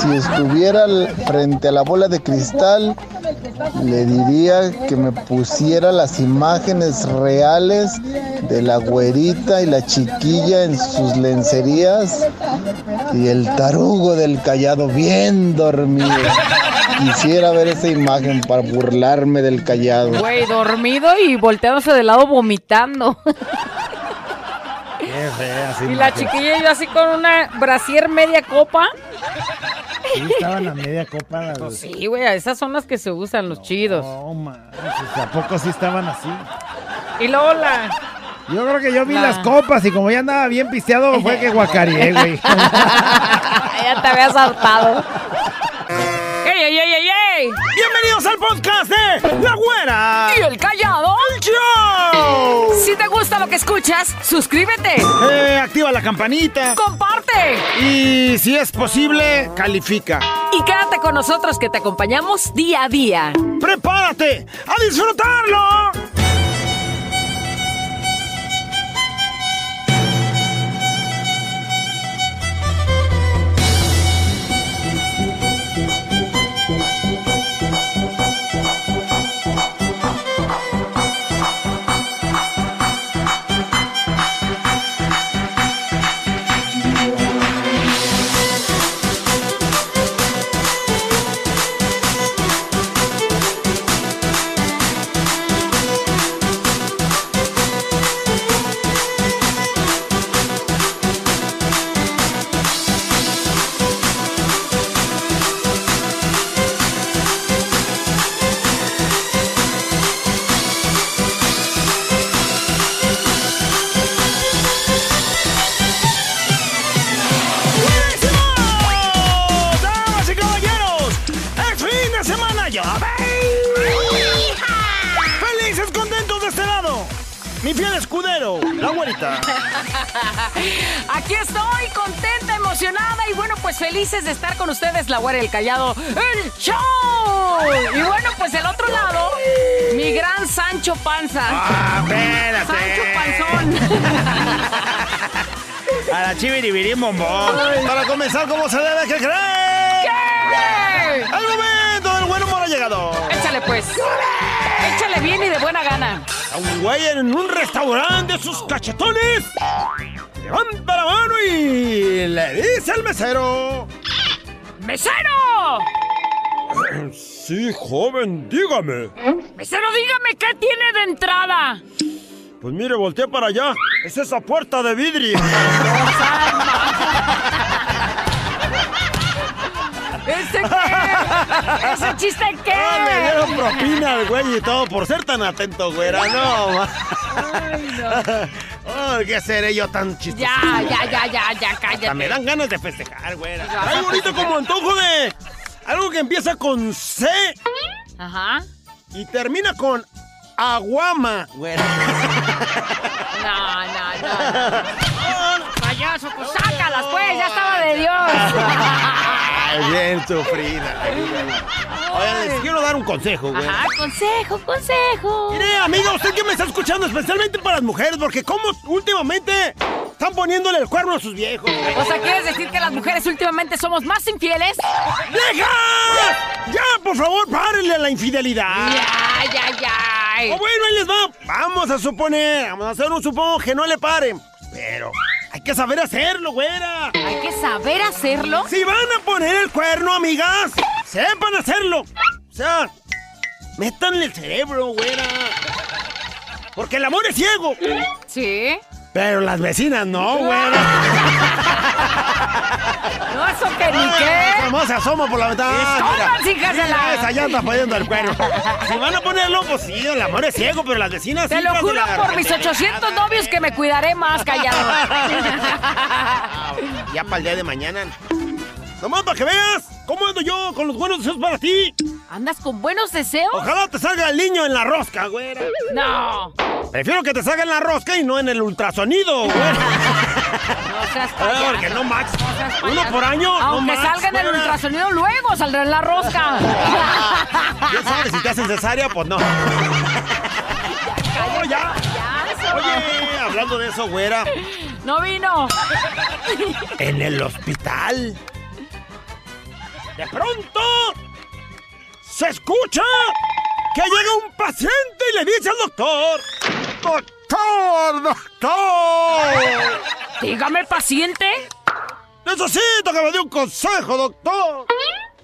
Si estuviera frente a la bola de cristal, le diría que me pusiera las imágenes reales de la güerita y la chiquilla en sus lencerías y el tarugo del callado bien dormido. Quisiera ver esa imagen para burlarme del callado. Güey, dormido y volteándose de lado vomitando. Fea, sí, Y la chiquilla yo así con una brasier media copa. Sí, estaban a media copa. las- Pues sí, güey, esas son las que se usan, los chidos. No, manches, ¿a poco sí estaban así? Y luego la... Yo creo que yo vi La- las copas y como ya andaba bien pisteado, fue que guacareé, güey. ya te habías hartado. ¡Ey, ey, ey, ey, ey! Bienvenidos al podcast de La Güera. ¿Y el callado? ¡Show! Si te gusta lo que escuchas, suscríbete, Eh, activa la campanita. comparte Y si es posible, califica. y quédate con nosotros que te acompañamos día a día. ¡Prepárate a disfrutarlo! Ustedes, la güera y el callado, el show. Y bueno, pues el otro lado, mi gran Sancho Panza. ¡Ah, Sancho Panzón. A la chiviribirí bombón. Para comenzar, ¿cómo se debe? ¿Qué creen? ¿Qué? ¡El momento del buen humor ha llegado! Échale pues. Échale bien y de buena gana. A un güey en un restaurante sus cachetones. Levanta la mano y le dice al mesero. ¡Mesero! Sí, joven, dígame. Mesero, dígame qué tiene de entrada. Pues mire, volteé para allá. Es esa puerta de vidrio. ¿Ese qué? ¿Ese chiste qué? Ah, me dieron propina al güey y todo por ser tan atento, güera. No. Ay, no. Oh, ¿Qué seré yo tan chistoso? Ya, ya, ya, ya, ya, Hasta cállate. me dan ganas de festejar, a Ay, bonito como antojo de algo que empieza con C Ajá. y termina con aguama, güera. No, no, no. Payaso, pues sácalas, pues, ya estaba de Dios. Ay, bien sufrida. Oigan, les quiero dar un consejo, güey. Ajá, consejo, consejo. Mire, amiga, usted que me está escuchando, especialmente para las mujeres, porque como últimamente están poniéndole el cuerno a sus viejos. O sea, ¿quieres decir que las mujeres últimamente somos más infieles? ¡Deja! ¡Ya, por favor, párenle a la infidelidad! Ya, ya, ya. O bueno, ahí les va. Vamos a suponer, vamos a hacer un supongo que no le paren. Pero hay que saber hacerlo, güera. Hay que saber hacerlo. Si van a poner el cuerno, amigas, sepan hacerlo. O sea, métanle el cerebro, güera. Porque el amor es ciego. Sí. Pero las vecinas no, güera. No, eso que ni qué. ¿Cómo se asoma por la ventana? Mira, hijas de la- Esa ya anda poniendo el cuerno. Si van a ponerlo, pues sí, el amor es ciego, pero las vecinas Te lo juro por mis repeteada. 800 novios que me cuidaré más, callado. Ya para el día de mañana. Nomás para que veas cómo ando yo con los buenos deseos para ti. ¿Andas con buenos deseos? Ojalá te salga el niño en la rosca, güera. No. Prefiero que te salga en la rosca y no en el ultrasonido, güera. No seas Ah, payaso. Porque no, Max. No seas Uno por año, no Aunque Max, salga en el ultrasonido, luego saldrá en la rosca. Ya sabes, si te hacen cesárea, pues no. No, ya. Payaso. Oye, hablando de eso, güera. No vino. En el hospital. De pronto se escucha que llega un paciente y le dice al doctor, doctor, doctor. Dígame, paciente. Necesito que me dé un consejo, doctor.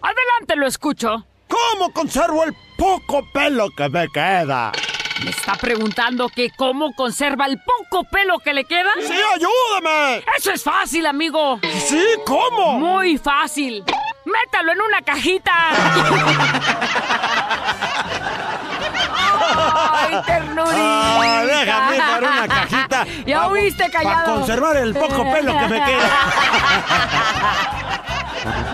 Adelante, lo escucho. ¿Cómo conservo el poco pelo que me queda? ¿Me está preguntando que cómo conserva el poco pelo que le queda? ¡Sí, ayúdame! Eso es fácil, amigo. ¿Sí? ¿Cómo? Muy fácil. Métalo en una cajita. ¡Ay, ternurita! Ah, déjame para una cajita. Ya oíste, callado. Para conservar el poco pelo que me queda.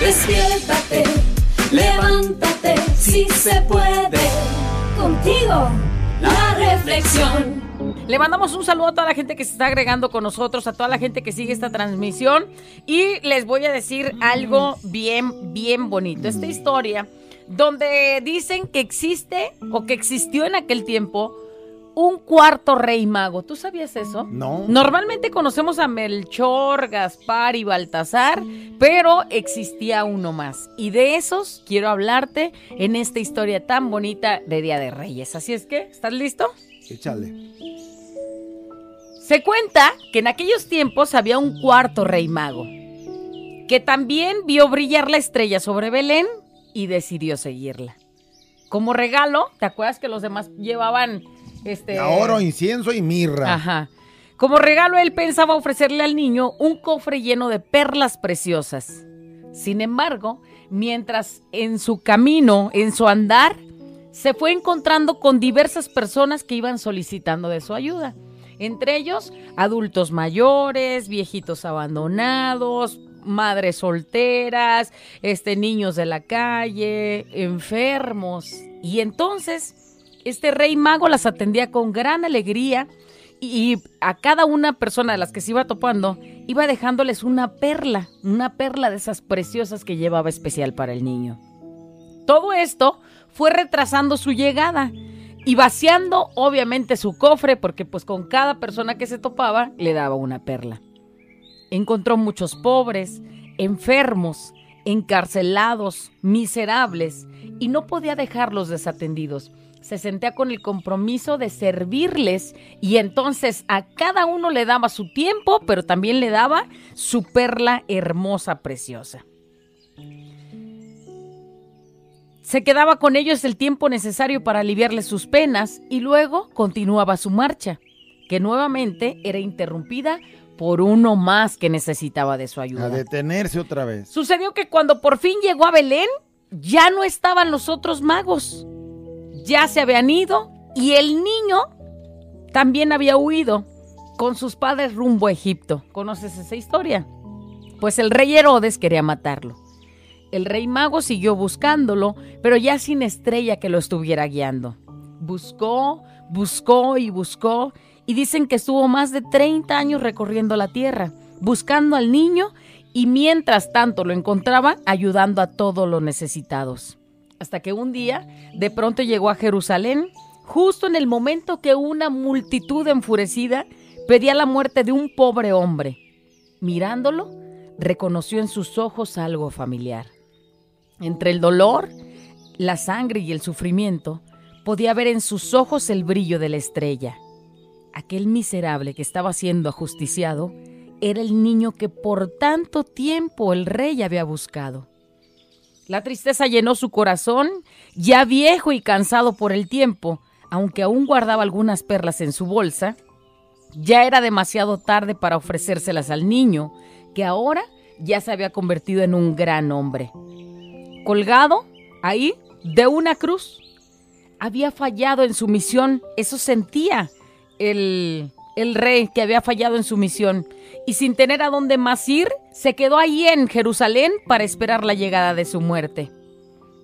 Despiértate, levántate, si se puede. Contigo, la reflexión. Le mandamos un saludo a toda la gente que se está agregando con nosotros, a toda la gente que sigue esta transmisión. Y les voy a decir algo bien, bien bonito. Esta historia donde dicen que existe o que existió en aquel tiempo un cuarto rey mago. ¿Tú sabías eso? No. Normalmente conocemos a Melchor, Gaspar y Baltasar, pero existía uno más. Y de esos quiero hablarte en esta historia tan bonita de Día de Reyes. Así es que, ¿estás listo? Échale. Se cuenta que en aquellos tiempos había un cuarto rey mago, que también vio brillar la estrella sobre Belén y decidió seguirla. Como regalo, ¿te acuerdas que los demás llevaban este Oro, incienso y mirra. Ajá. Como regalo él pensaba ofrecerle al niño un cofre lleno de perlas preciosas. Sin embargo, mientras en su camino, en su andar, se fue encontrando con diversas personas que iban solicitando de su ayuda. Entre ellos, adultos mayores, viejitos abandonados, madres solteras, este, niños de la calle, enfermos. Y entonces, este rey mago las atendía con gran alegría y, a cada una persona de las que se iba topando, iba dejándoles una perla, una perla de esas preciosas que llevaba especial para el niño. Todo esto fue retrasando su llegada y vaciando obviamente su cofre porque pues con cada persona que se topaba le daba una perla. Encontró muchos pobres, enfermos, encarcelados, miserables y no podía dejarlos desatendidos. Se sentía con el compromiso de servirles y entonces a cada uno le daba su tiempo, pero también le daba su perla hermosa, preciosa. Se quedaba con ellos el tiempo necesario para aliviarles sus penas y luego continuaba su marcha, que nuevamente era interrumpida por uno más que necesitaba de su A ayuda. detenerse otra vez. Sucedió que cuando por fin llegó a Belén, ya no estaban los otros magos. Ya se habían ido y el niño también había huido con sus padres rumbo a Egipto. ¿Conoces esa historia? Pues el rey Herodes quería matarlo. El rey mago siguió buscándolo, pero ya sin estrella que lo estuviera guiando. Buscó, buscó y buscó, y dicen que estuvo más de 30 años recorriendo la tierra, buscando al niño y mientras tanto lo encontraba ayudando a todos los necesitados. Hasta que un día de pronto llegó a Jerusalén, justo en el momento que una multitud enfurecida pedía la muerte de un pobre hombre. Mirándolo, reconoció en sus ojos algo familiar. Entre el dolor, la sangre y el sufrimiento, podía ver en sus ojos el brillo de la estrella. Aquel miserable que estaba siendo ajusticiado era el niño que por tanto tiempo el rey había buscado. La tristeza llenó su corazón, ya viejo y cansado por el tiempo, aunque aún guardaba algunas perlas en su bolsa. Ya era demasiado tarde para ofrecérselas al niño, que ahora ya se había convertido en un gran hombre. Colgado ahí de una cruz, había fallado en su misión, eso sentía el, el rey que había fallado en su misión y sin tener a dónde más ir, se quedó allí en Jerusalén para esperar la llegada de su muerte.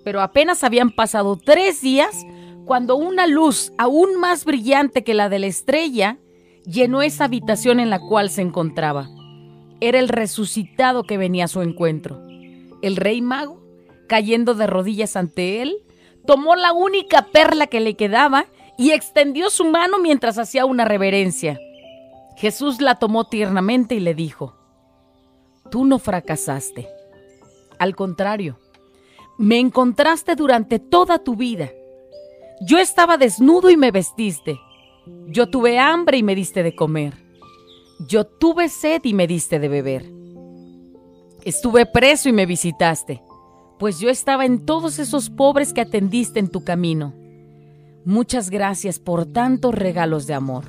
Pero apenas habían pasado tres días cuando una luz aún más brillante que la de la estrella llenó esa habitación en la cual se encontraba. Era el resucitado que venía a su encuentro. El rey mago, cayendo de rodillas ante él, tomó la única perla que le quedaba y extendió su mano mientras hacía una reverencia. Jesús la tomó tiernamente y le dijo, Tú no fracasaste. Al contrario, me encontraste durante toda tu vida. Yo estaba desnudo y me vestiste. Yo tuve hambre y me diste de comer. Yo tuve sed y me diste de beber. Estuve preso y me visitaste, pues yo estaba en todos esos pobres que atendiste en tu camino. Muchas gracias por tantos regalos de amor.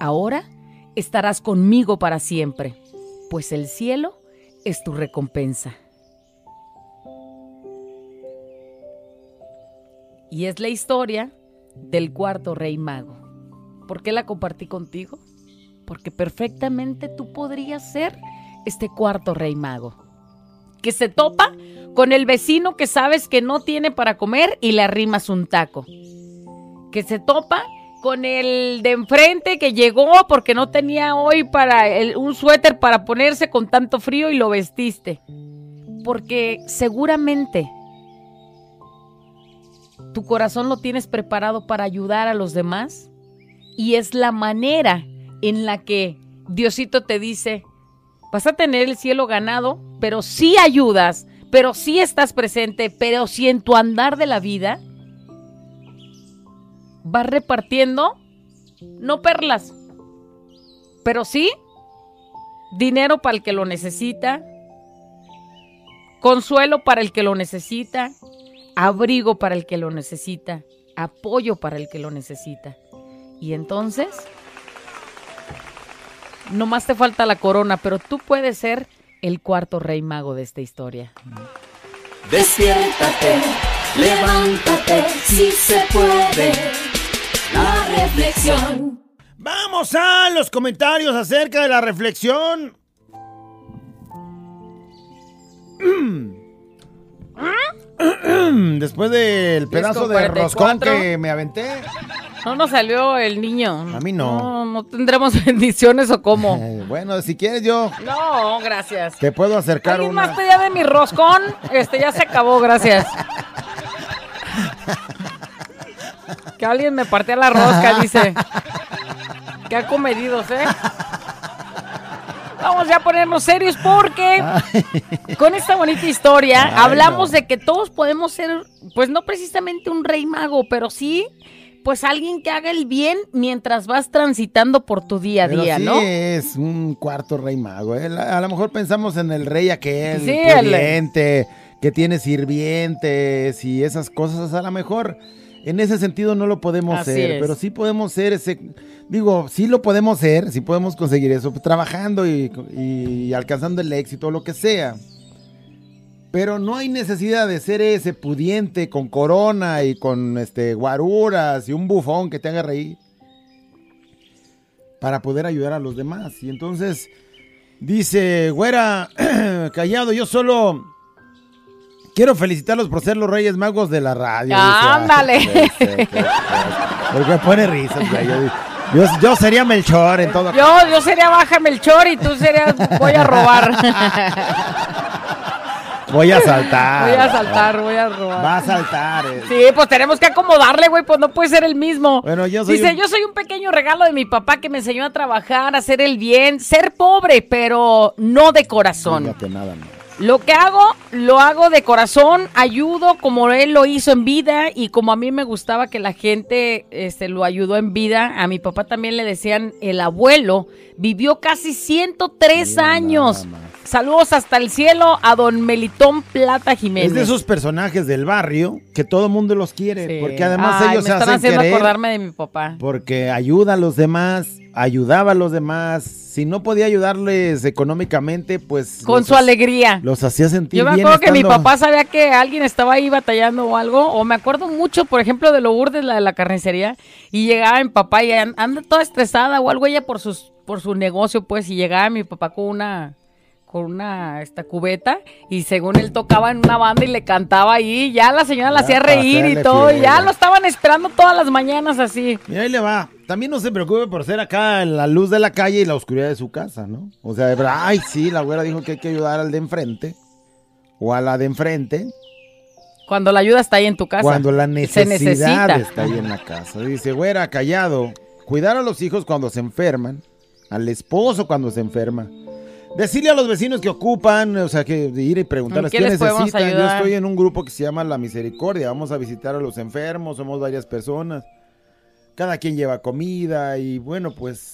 Ahora estarás conmigo para siempre, pues el cielo es tu recompensa. Y es la historia del cuarto rey mago. ¿Por qué la compartí contigo? Porque perfectamente tú podrías ser este cuarto rey mago. Que se topa con el vecino que sabes que no tiene para comer y le arrimas un taco. Que se topa con el de enfrente que llegó porque no tenía hoy para un suéter para ponerse con tanto frío y lo vestiste. Porque seguramente tu corazón lo tienes preparado para ayudar a los demás y es la manera en la que Diosito te dice, vas a tener el cielo ganado, pero sí ayudas, pero sí estás presente, pero sí en tu andar de la vida vas repartiendo, no perlas, pero sí dinero para el que lo necesita, consuelo para el que lo necesita, abrigo para el que lo necesita, apoyo para el que lo necesita. Y entonces, no más te falta la corona, pero tú puedes ser el cuarto rey mago de esta historia. Despiértate, levántate, si se puede. La reflexión. Vamos a los comentarios acerca de la reflexión. Después del pedazo de 44. roscón que me aventé. No nos salió el niño. A mí no. No, no tendremos bendiciones o cómo. Eh, bueno, si quieres yo No, gracias. te puedo acercar ¿Alguien una. más pedía de mi roscón? Este ya se acabó, gracias. Que alguien me partía la rosca, dice. Qué acomedidos, ¿eh? Vamos ya a ponernos serios porque con esta bonita historia Ay, hablamos no. de que todos podemos ser, pues no precisamente un rey mago, pero sí, pues alguien que haga el bien mientras vas transitando por tu día a Pero día, sí ¿no? es un cuarto rey mago. ¿eh? A lo mejor pensamos en el rey aquel, Sí, el- pudiente, que tiene sirvientes y esas cosas. A lo mejor en ese sentido no lo podemos Así ser, es. pero sí podemos ser ese. Digo, sí lo podemos ser, sí podemos conseguir eso, trabajando y, y alcanzando el éxito, lo que sea. Pero no hay necesidad de ser ese pudiente con corona y con este guaruras y un bufón que te haga reír para poder ayudar a los demás. Y entonces dice, güera, callado, yo solo quiero felicitarlos por ser los Reyes Magos de la radio. Dice, "Ay, Ándale. Porque pone risas, güey. Yo, sería Melchor en todo. Yo, yo sería Bájame el chor y tú serías Voy a robar. Voy a saltar. voy a saltar, voy a robar. Va a saltar. eh. Sí, pues tenemos que acomodarle, güey, pues no puede ser el mismo. Bueno, yo soy Dice, un- yo soy un pequeño regalo de mi papá que me enseñó a trabajar, a hacer el bien, ser pobre, pero no de corazón. Fíjate, nada más. Lo que hago, lo hago de corazón, ayudo como él lo hizo en vida y como a mí me gustaba que la gente este, lo ayudó en vida. A mi papá también le decían el abuelo. Vivió casi 103 Mira años. Saludos hasta el cielo a don Melitón Plata Jiménez. Es de esos personajes del barrio que todo mundo los quiere. Sí. Porque además Ay, ellos me se están hacen haciendo querer. acordarme de mi papá. Porque ayuda a los demás, ayudaba a los demás. Si no podía ayudarles económicamente, pues. Con su ha- alegría. Los hacía sentir Yo me bien acuerdo que mi papá sabía que alguien estaba ahí batallando o algo, o me acuerdo mucho, por ejemplo, de Lourdes, la de la carnicería, y llegaba mi papá y an- anda toda estresada o algo ella por sus por su negocio, pues, y llegaba mi papá con una con una esta cubeta y según él tocaba en una banda y le cantaba ahí, ya la señora la hacía reír y todo, y ya lo estaban esperando todas las mañanas así. Y ahí le va. También no se preocupe por ser acá la luz de la calle y la oscuridad de su casa, ¿no? O sea, de verdad, ay, sí, la güera dijo que hay que ayudar al de enfrente o a la de enfrente Cuando la ayuda está ahí en tu casa. cuando la Se necesidad necesita. está ahí en la casa. Dice, güera, callado. Cuidar a los hijos cuando se enferman, al esposo cuando se enferma. Decirle a los vecinos que ocupan, o sea, que ir y preguntarles ¿En qué, qué necesitan. Yo estoy en un grupo que se llama La Misericordia. Vamos a visitar a los enfermos, somos varias personas. Cada quien lleva comida y bueno, pues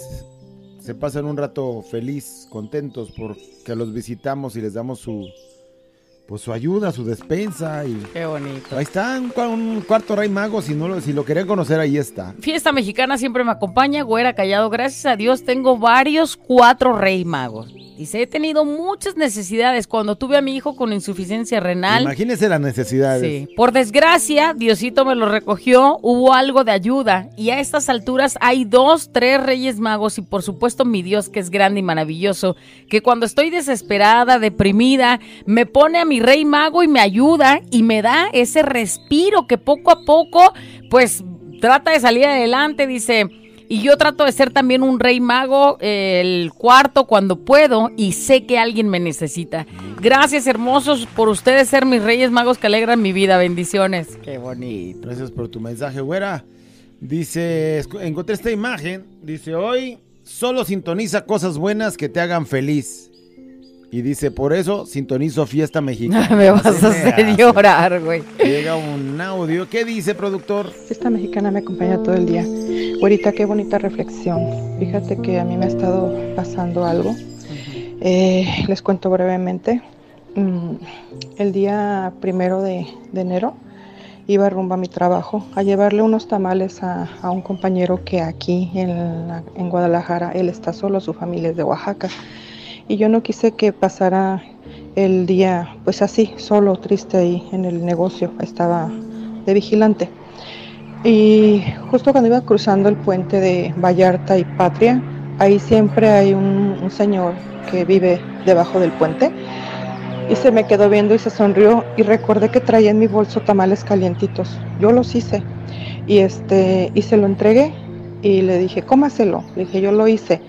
se pasan un rato feliz, contentos porque los visitamos y les damos su pues su ayuda, su despensa y Qué bonito. Ahí está, un, un cuarto rey mago, si no lo, si lo querían conocer, ahí está. Fiesta mexicana siempre me acompaña, güera callado. Gracias a Dios tengo varios cuatro rey magos. Dice, he tenido muchas necesidades cuando tuve a mi hijo con insuficiencia renal. Imagínense las necesidades. Sí. Por desgracia, Diosito me lo recogió, hubo algo de ayuda y a estas alturas hay dos, tres reyes magos y por supuesto mi Dios que es grande y maravilloso, que cuando estoy desesperada, deprimida, me pone a mi rey mago y me ayuda y me da ese respiro que poco a poco pues trata de salir adelante, dice... Y yo trato de ser también un rey mago, el cuarto cuando puedo y sé que alguien me necesita. Gracias hermosos por ustedes ser mis reyes magos que alegran mi vida. Bendiciones. Qué bonito. Gracias por tu mensaje, güera. Dice, encontré esta imagen. Dice, hoy solo sintoniza cosas buenas que te hagan feliz. Y dice, por eso sintonizo fiesta mexicana. me vas Así a hacer hace. llorar, güey. Llega un audio. ¿Qué dice, productor? Esta mexicana me acompaña todo el día. Güerita, qué bonita reflexión. Fíjate que a mí me ha estado pasando algo. Eh, les cuento brevemente. Mm, el día primero de, de enero iba rumbo a mi trabajo a llevarle unos tamales a, a un compañero que aquí en, la- en Guadalajara, él está solo, su familia es de Oaxaca. Y yo no quise que pasara el día pues así, solo, triste ahí en el negocio. Estaba de vigilante. Y justo cuando iba cruzando el puente de Vallarta y Patria, ahí siempre hay un, señor que vive debajo del puente. Y se me quedó viendo y se sonrió y recordé que traía en mi bolso tamales calientitos. Yo los hice y este y se lo entregué y le dije, cómaselo. Le dije, yo lo hice.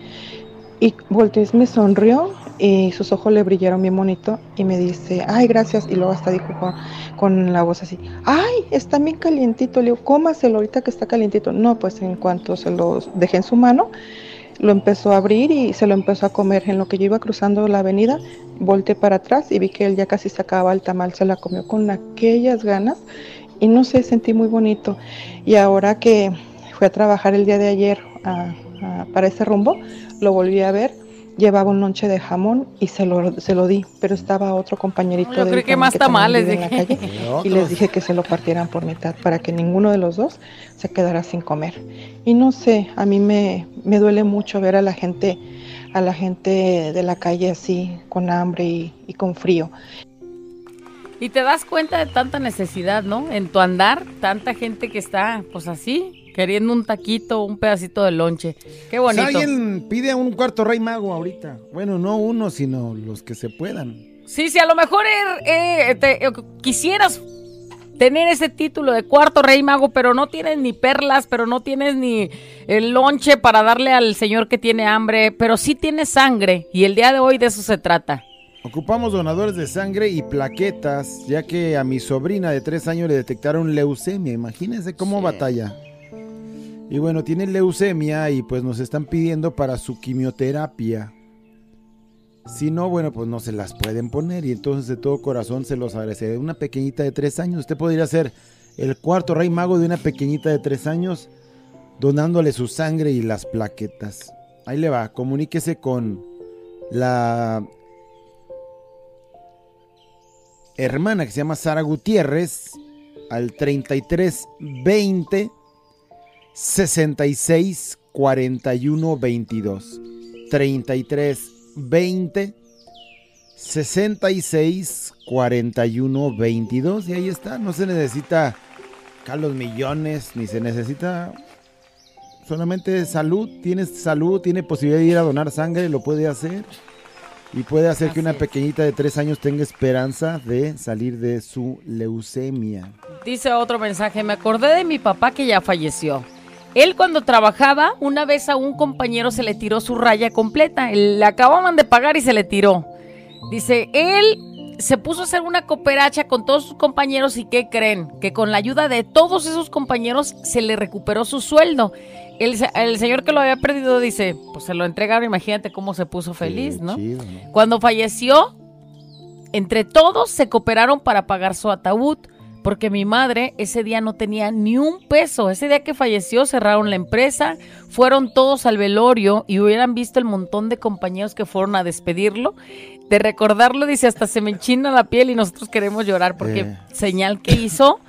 Y volteó y me sonrió y sus ojos le brillaron bien bonito y me dice, ay, gracias. Y luego hasta dijo con, con la voz así, ay, está bien calientito. Le digo, cómaselo ahorita que está calientito. No, pues en cuanto se lo dejé en su mano, lo empezó a abrir y se lo empezó a comer. En lo que yo iba cruzando la avenida, volteé para atrás y vi que él ya casi se acababa el tamal, se la comió con aquellas ganas y no sé, sentí muy bonito. Y ahora que fui a trabajar el día de ayer para ese rumbo, lo volví a ver. Llevaba un lonche de jamón y se lo, se lo di, pero estaba otro compañerito Yo de creo que más tamales, en la calle, Y les dije que se lo partieran por mitad para que ninguno de los dos se quedara sin comer. Y no sé, a mí me, me duele mucho ver a la gente, a la gente de la calle así, con hambre y, y con frío. Y te das cuenta de tanta necesidad, ¿no? En tu andar, tanta gente que está, pues así, queriendo un taquito, un pedacito de lonche. Qué bonito. alguien pide a un cuarto rey mago ahorita. Bueno, no uno, sino los que se puedan. Sí, sí, a lo mejor eh, eh, te- eh, quisieras tener ese título de cuarto rey mago, pero no tienes ni perlas, pero no tienes ni el lonche para darle al señor que tiene hambre, pero sí tienes sangre y el día de hoy de eso se trata. Ocupamos donadores de sangre y plaquetas, ya que a mi sobrina de tres años le detectaron leucemia. Imagínense cómo Sí. batalla. Y bueno, tiene leucemia y pues nos están pidiendo para su quimioterapia. Si no, bueno, pues no se las pueden poner y entonces de todo corazón se los agradeceré. Una pequeñita de tres años, usted podría ser el cuarto rey mago de una pequeñita de tres años donándole su sangre y las plaquetas. Ahí le va, comuníquese con la hermana que se llama Sara Gutiérrez al 33 20 66 41 22. 33 20 66 41 22. Y ahí está, no se necesita Carlos Millones, ni se necesita Solamente salud, tienes salud, tiene posibilidad de ir a donar sangre, lo puede hacer. Y puede hacer que una es. pequeñita de tres años tenga esperanza de salir de su leucemia. Dice otro mensaje, me acordé de mi papá que ya falleció. Él cuando trabajaba, una vez a un compañero se le tiró su raya completa. Le acababan de pagar y se le tiró. Dice, él se puso a hacer una cooperacha con todos sus compañeros y ¿qué creen? Que con la ayuda de todos esos compañeros se le recuperó su sueldo. El, se- el señor que lo había perdido dice, pues se lo entregaron, imagínate cómo se puso feliz, Qué ¿no? chido, ¿no? Cuando falleció, entre todos se cooperaron para pagar su ataúd, porque mi madre ese día no tenía ni un peso. Ese día que falleció cerraron la empresa, fueron todos al velorio y hubieran visto el montón de compañeros que fueron a despedirlo. De recordarlo, dice, hasta se me enchina la piel y nosotros queremos llorar porque Eh. señal que hizo,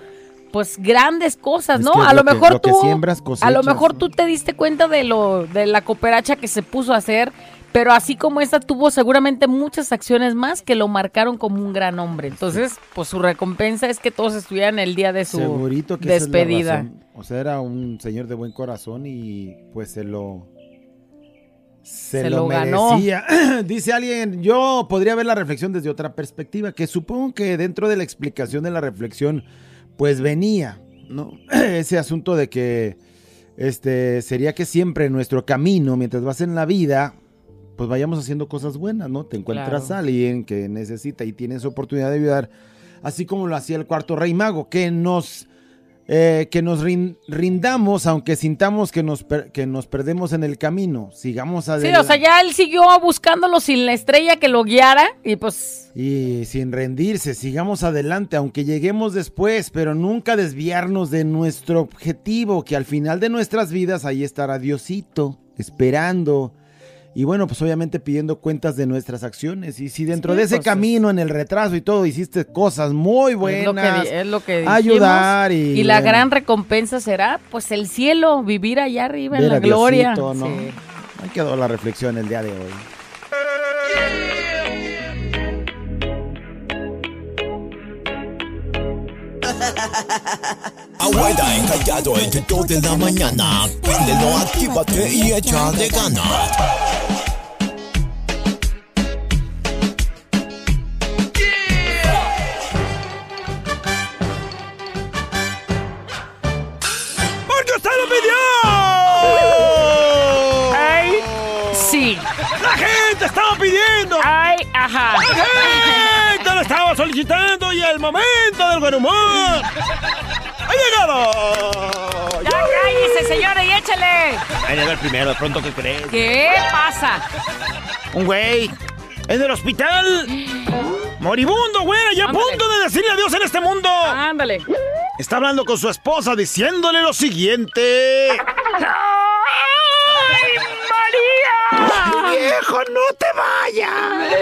pues grandes cosas, Es ¿no? que a lo lo, que- mejor lo tú, siembras, a lo cosechas, mejor ¿no? tú te diste cuenta de lo de la cooperacha que se puso a hacer, pero así como esta tuvo seguramente muchas acciones más que lo marcaron como un gran hombre. Entonces, pues su recompensa es que todos estuvieran el día de su Segurito que es despedida. O sea, era un señor de buen corazón y pues se lo se, Se lo, lo ganó. Dice alguien, yo podría ver la reflexión desde otra perspectiva, que supongo que dentro de la explicación de la reflexión pues venía, ¿no? Ese asunto de que este sería que siempre nuestro camino mientras vas en la vida pues vayamos haciendo cosas buenas, ¿no? Te encuentras Claro. a alguien que necesita y tienes oportunidad de ayudar, así como lo hacía el cuarto rey mago, que nos, eh, que nos rin- rindamos, aunque sintamos que nos, per- que nos perdemos en el camino, sigamos Sí, adelante. o sea, ya él siguió buscándolo sin la estrella que lo guiara y pues Y sin rendirse, sigamos adelante, aunque lleguemos después, pero nunca desviarnos de nuestro objetivo, que al final de nuestras vidas ahí estará Diosito, esperando. Y bueno, pues obviamente pidiendo cuentas de nuestras acciones. Y si dentro Sí, de ese pues, camino, en el retraso y todo, hiciste cosas muy es lo que, buenas, es lo que dijimos. ayudar y, Y la bueno, gran recompensa será, pues, el cielo, vivir allá arriba en la gloria. Diosito, ¿no? Sí. Ahí quedó la reflexión el día de hoy. Abuela encallado entre dos de la mañana. Préndelo, actívate y échale ganas. ¡Porque usted lo pidió! Ay, sí. ¡La gente estaba pidiendo! Ay, ajá. ¡La gente lo estaba solicitando y el momento del buen humor! ¡Ha llegado! Ya cállese, señora, y échale. Ay, a ver primero, de pronto, ¿qué crees? ¿Qué pasa? Un güey en el hospital. Moribundo, güey, ya a punto de decirle adiós en este mundo. Ándale. Está hablando con su esposa diciéndole lo siguiente. ¡Ay, María! ¡Viejo, no te vayas!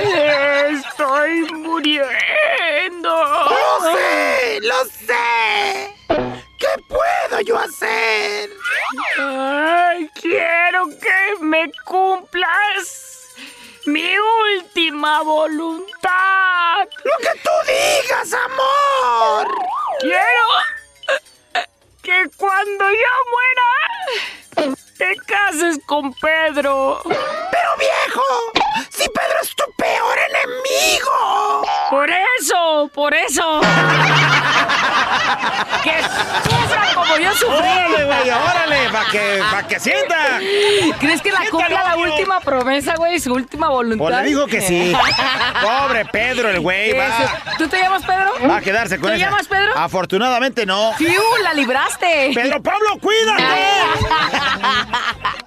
Estoy muriendo. ¡Lo sé! ¡Lo sé! ¿Qué puedo yo hacer? Ay, quiero que me cumplas mi última voluntad. ¡Lo que tú digas, amor! Quiero que cuando yo muera te cases con Pedro. ¡Pero viejo! ¡Si Pedro es tu peor enemigo! Por eso, por eso. que sufra como yo sufrí. ¡Órale, güey! ¡Órale! ¡Para que, pa que sienta! ¿Crees que la cumpla la última promesa, güey? Su última voluntad. Pues le dijo que sí. Pobre Pedro, el güey. ¿Tú te llamas Pedro? va a quedarse con ¿Te esa. llamas Pedro? Afortunadamente no. ¡Fiu! ¡La libraste! ¡Pedro Pablo, cuídate!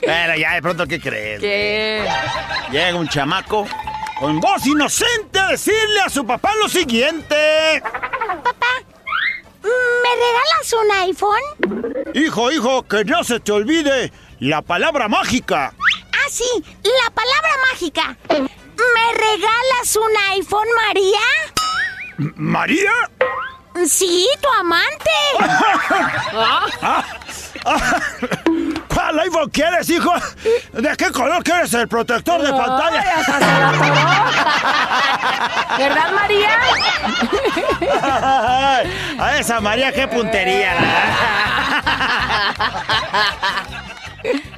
Pero ya, de pronto, ¿qué crees? ¿Qué? Llega un chamaco con voz inocente a decirle a su papá lo siguiente. ¿Me regalas un iPhone? Hijo, hijo, que no se te olvide la palabra mágica. Ah, sí, la palabra mágica. ¿Me regalas un iPhone, María? M- ¿María? Sí, tu amante. ¿Cuál iPhone quieres, hijo? ¿De qué color quieres el protector de pantalla? se la. ¿Verdad, María? A esa María, qué puntería.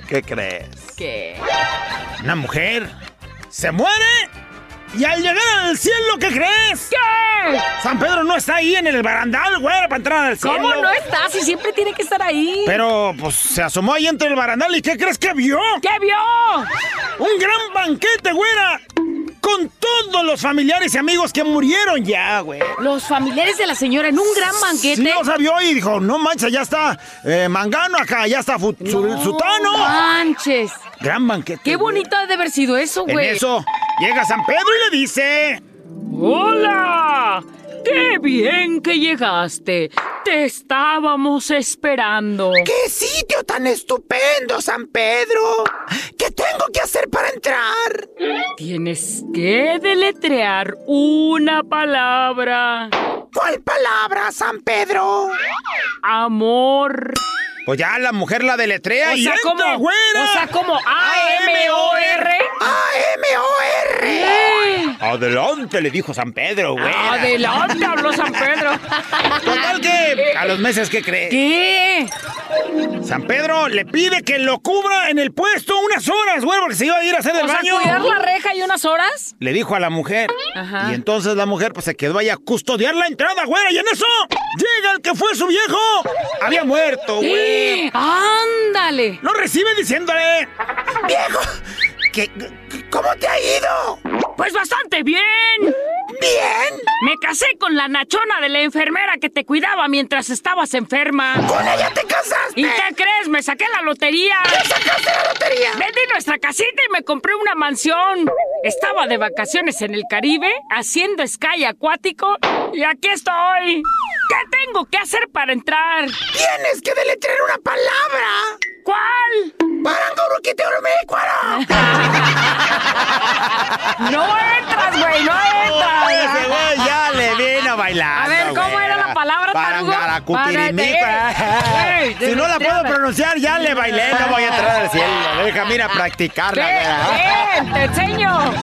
¿Qué crees? ¿Qué? Una mujer se muere y al llegar al cielo, ¿qué crees? ¿Qué? San Pedro no está ahí en el barandal, güey, para entrar al cielo. ¿Cómo no está? Si siempre tiene que estar ahí. Pero, pues, se asomó ahí entre el barandal y ¿qué crees que vio? ¿Qué vio? Un gran banquete, güera. Con todos los familiares y amigos que murieron ya, güey. Los familiares de la señora en un gran banquete. Sí, lo sabía y dijo, no manches, ya está eh, Mangano acá, ya está fu- su- No Sutano. manches. Gran banquete. Qué bonito ha de haber sido eso, En güey. eso, llega San Pedro y le dice... ¡Hola! ¡Qué bien que llegaste! Te estábamos esperando. ¡Qué sitio tan estupendo, San Pedro! ¿Qué tengo que hacer para entrar? Tienes que deletrear una palabra. ¿Cuál palabra, San Pedro? Amor. Pues ya la mujer la deletrea O y sea, como, o sea, como A-M-O-R. A-M-O-R. Adelante, le dijo San Pedro, güera. Adelante, habló San Pedro. Total que, a los meses, ¿qué cree? ¿Qué? San Pedro le pide que lo cubra en el puesto unas horas, güey, porque se iba a ir a hacer el baño. cuidar la reja y unas horas. Le dijo a la mujer. Ajá. Y entonces la mujer pues se quedó ahí a custodiar la entrada, güera. Y en eso llega el que fue su viejo. Había muerto, güey. ¡Ándale! Lo recibe diciéndole. Viejo, ¿qué, ¿cómo te ha ido? Pues bastante bien. ¿Bien? Me casé con la nachona de la enfermera que te cuidaba mientras estabas enferma. ¿Con ella te casaste? ¿Y qué crees? Me saqué la lotería. ¿Qué sacaste la lotería? Vendí nuestra casita y me compré una mansión. Estaba de vacaciones en el Caribe, haciendo sky acuático, y aquí estoy. ¿Qué tengo que hacer para entrar? Tienes que deletrear una palabra. ¿Cuál? ¡Paranguruquiteorumecuaro! No entras, güey, no Ese entras. güey ya le vino bailando. A ver, ¿cómo güey. era la palabra, tarugo? Ey, Si no la puedo pronunciar, ya le bailé. No voy a entrar al cielo. Deja, mira, practicarla. ven, te enseño.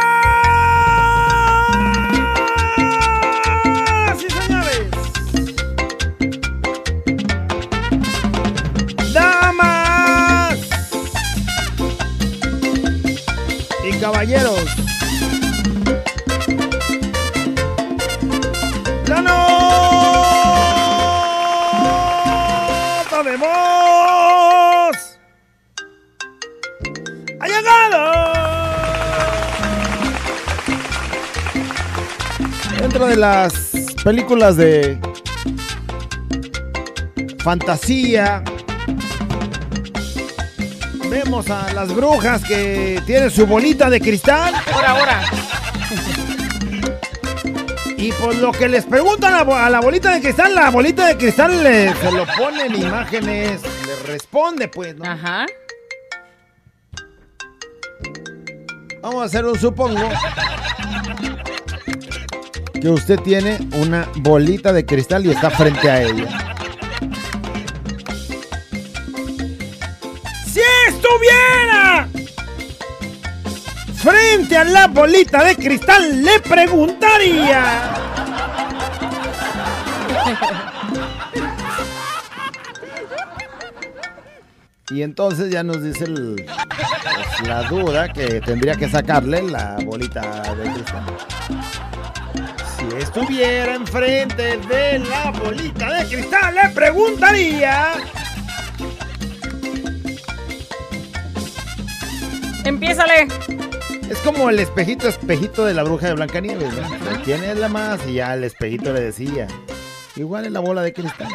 caballeros, ¡La nota! ¡Ha llegado! dentro de las películas de fantasía, vemos a las brujas que tienen su bolita de cristal. Por ahora. Y pues lo que les preguntan a, la bolita de cristal, la bolita de cristal le- se lo pone en imágenes, le responde pues, ¿no? Ajá. Vamos a hacer un supongo. Que usted tiene una bolita de cristal y está frente a ella. Estuviera! Frente a la bolita de cristal le preguntaría. Y entonces ya nos dice la duda que tendría que sacarle la bolita de cristal. Si estuviera enfrente de la bolita de cristal, le preguntaría. Empiézale. Es como el espejito, espejito de la bruja de Blancanieves, ¿no? ¿Quién es la más? Y ya el espejito le decía. Igual es la bola de cristal.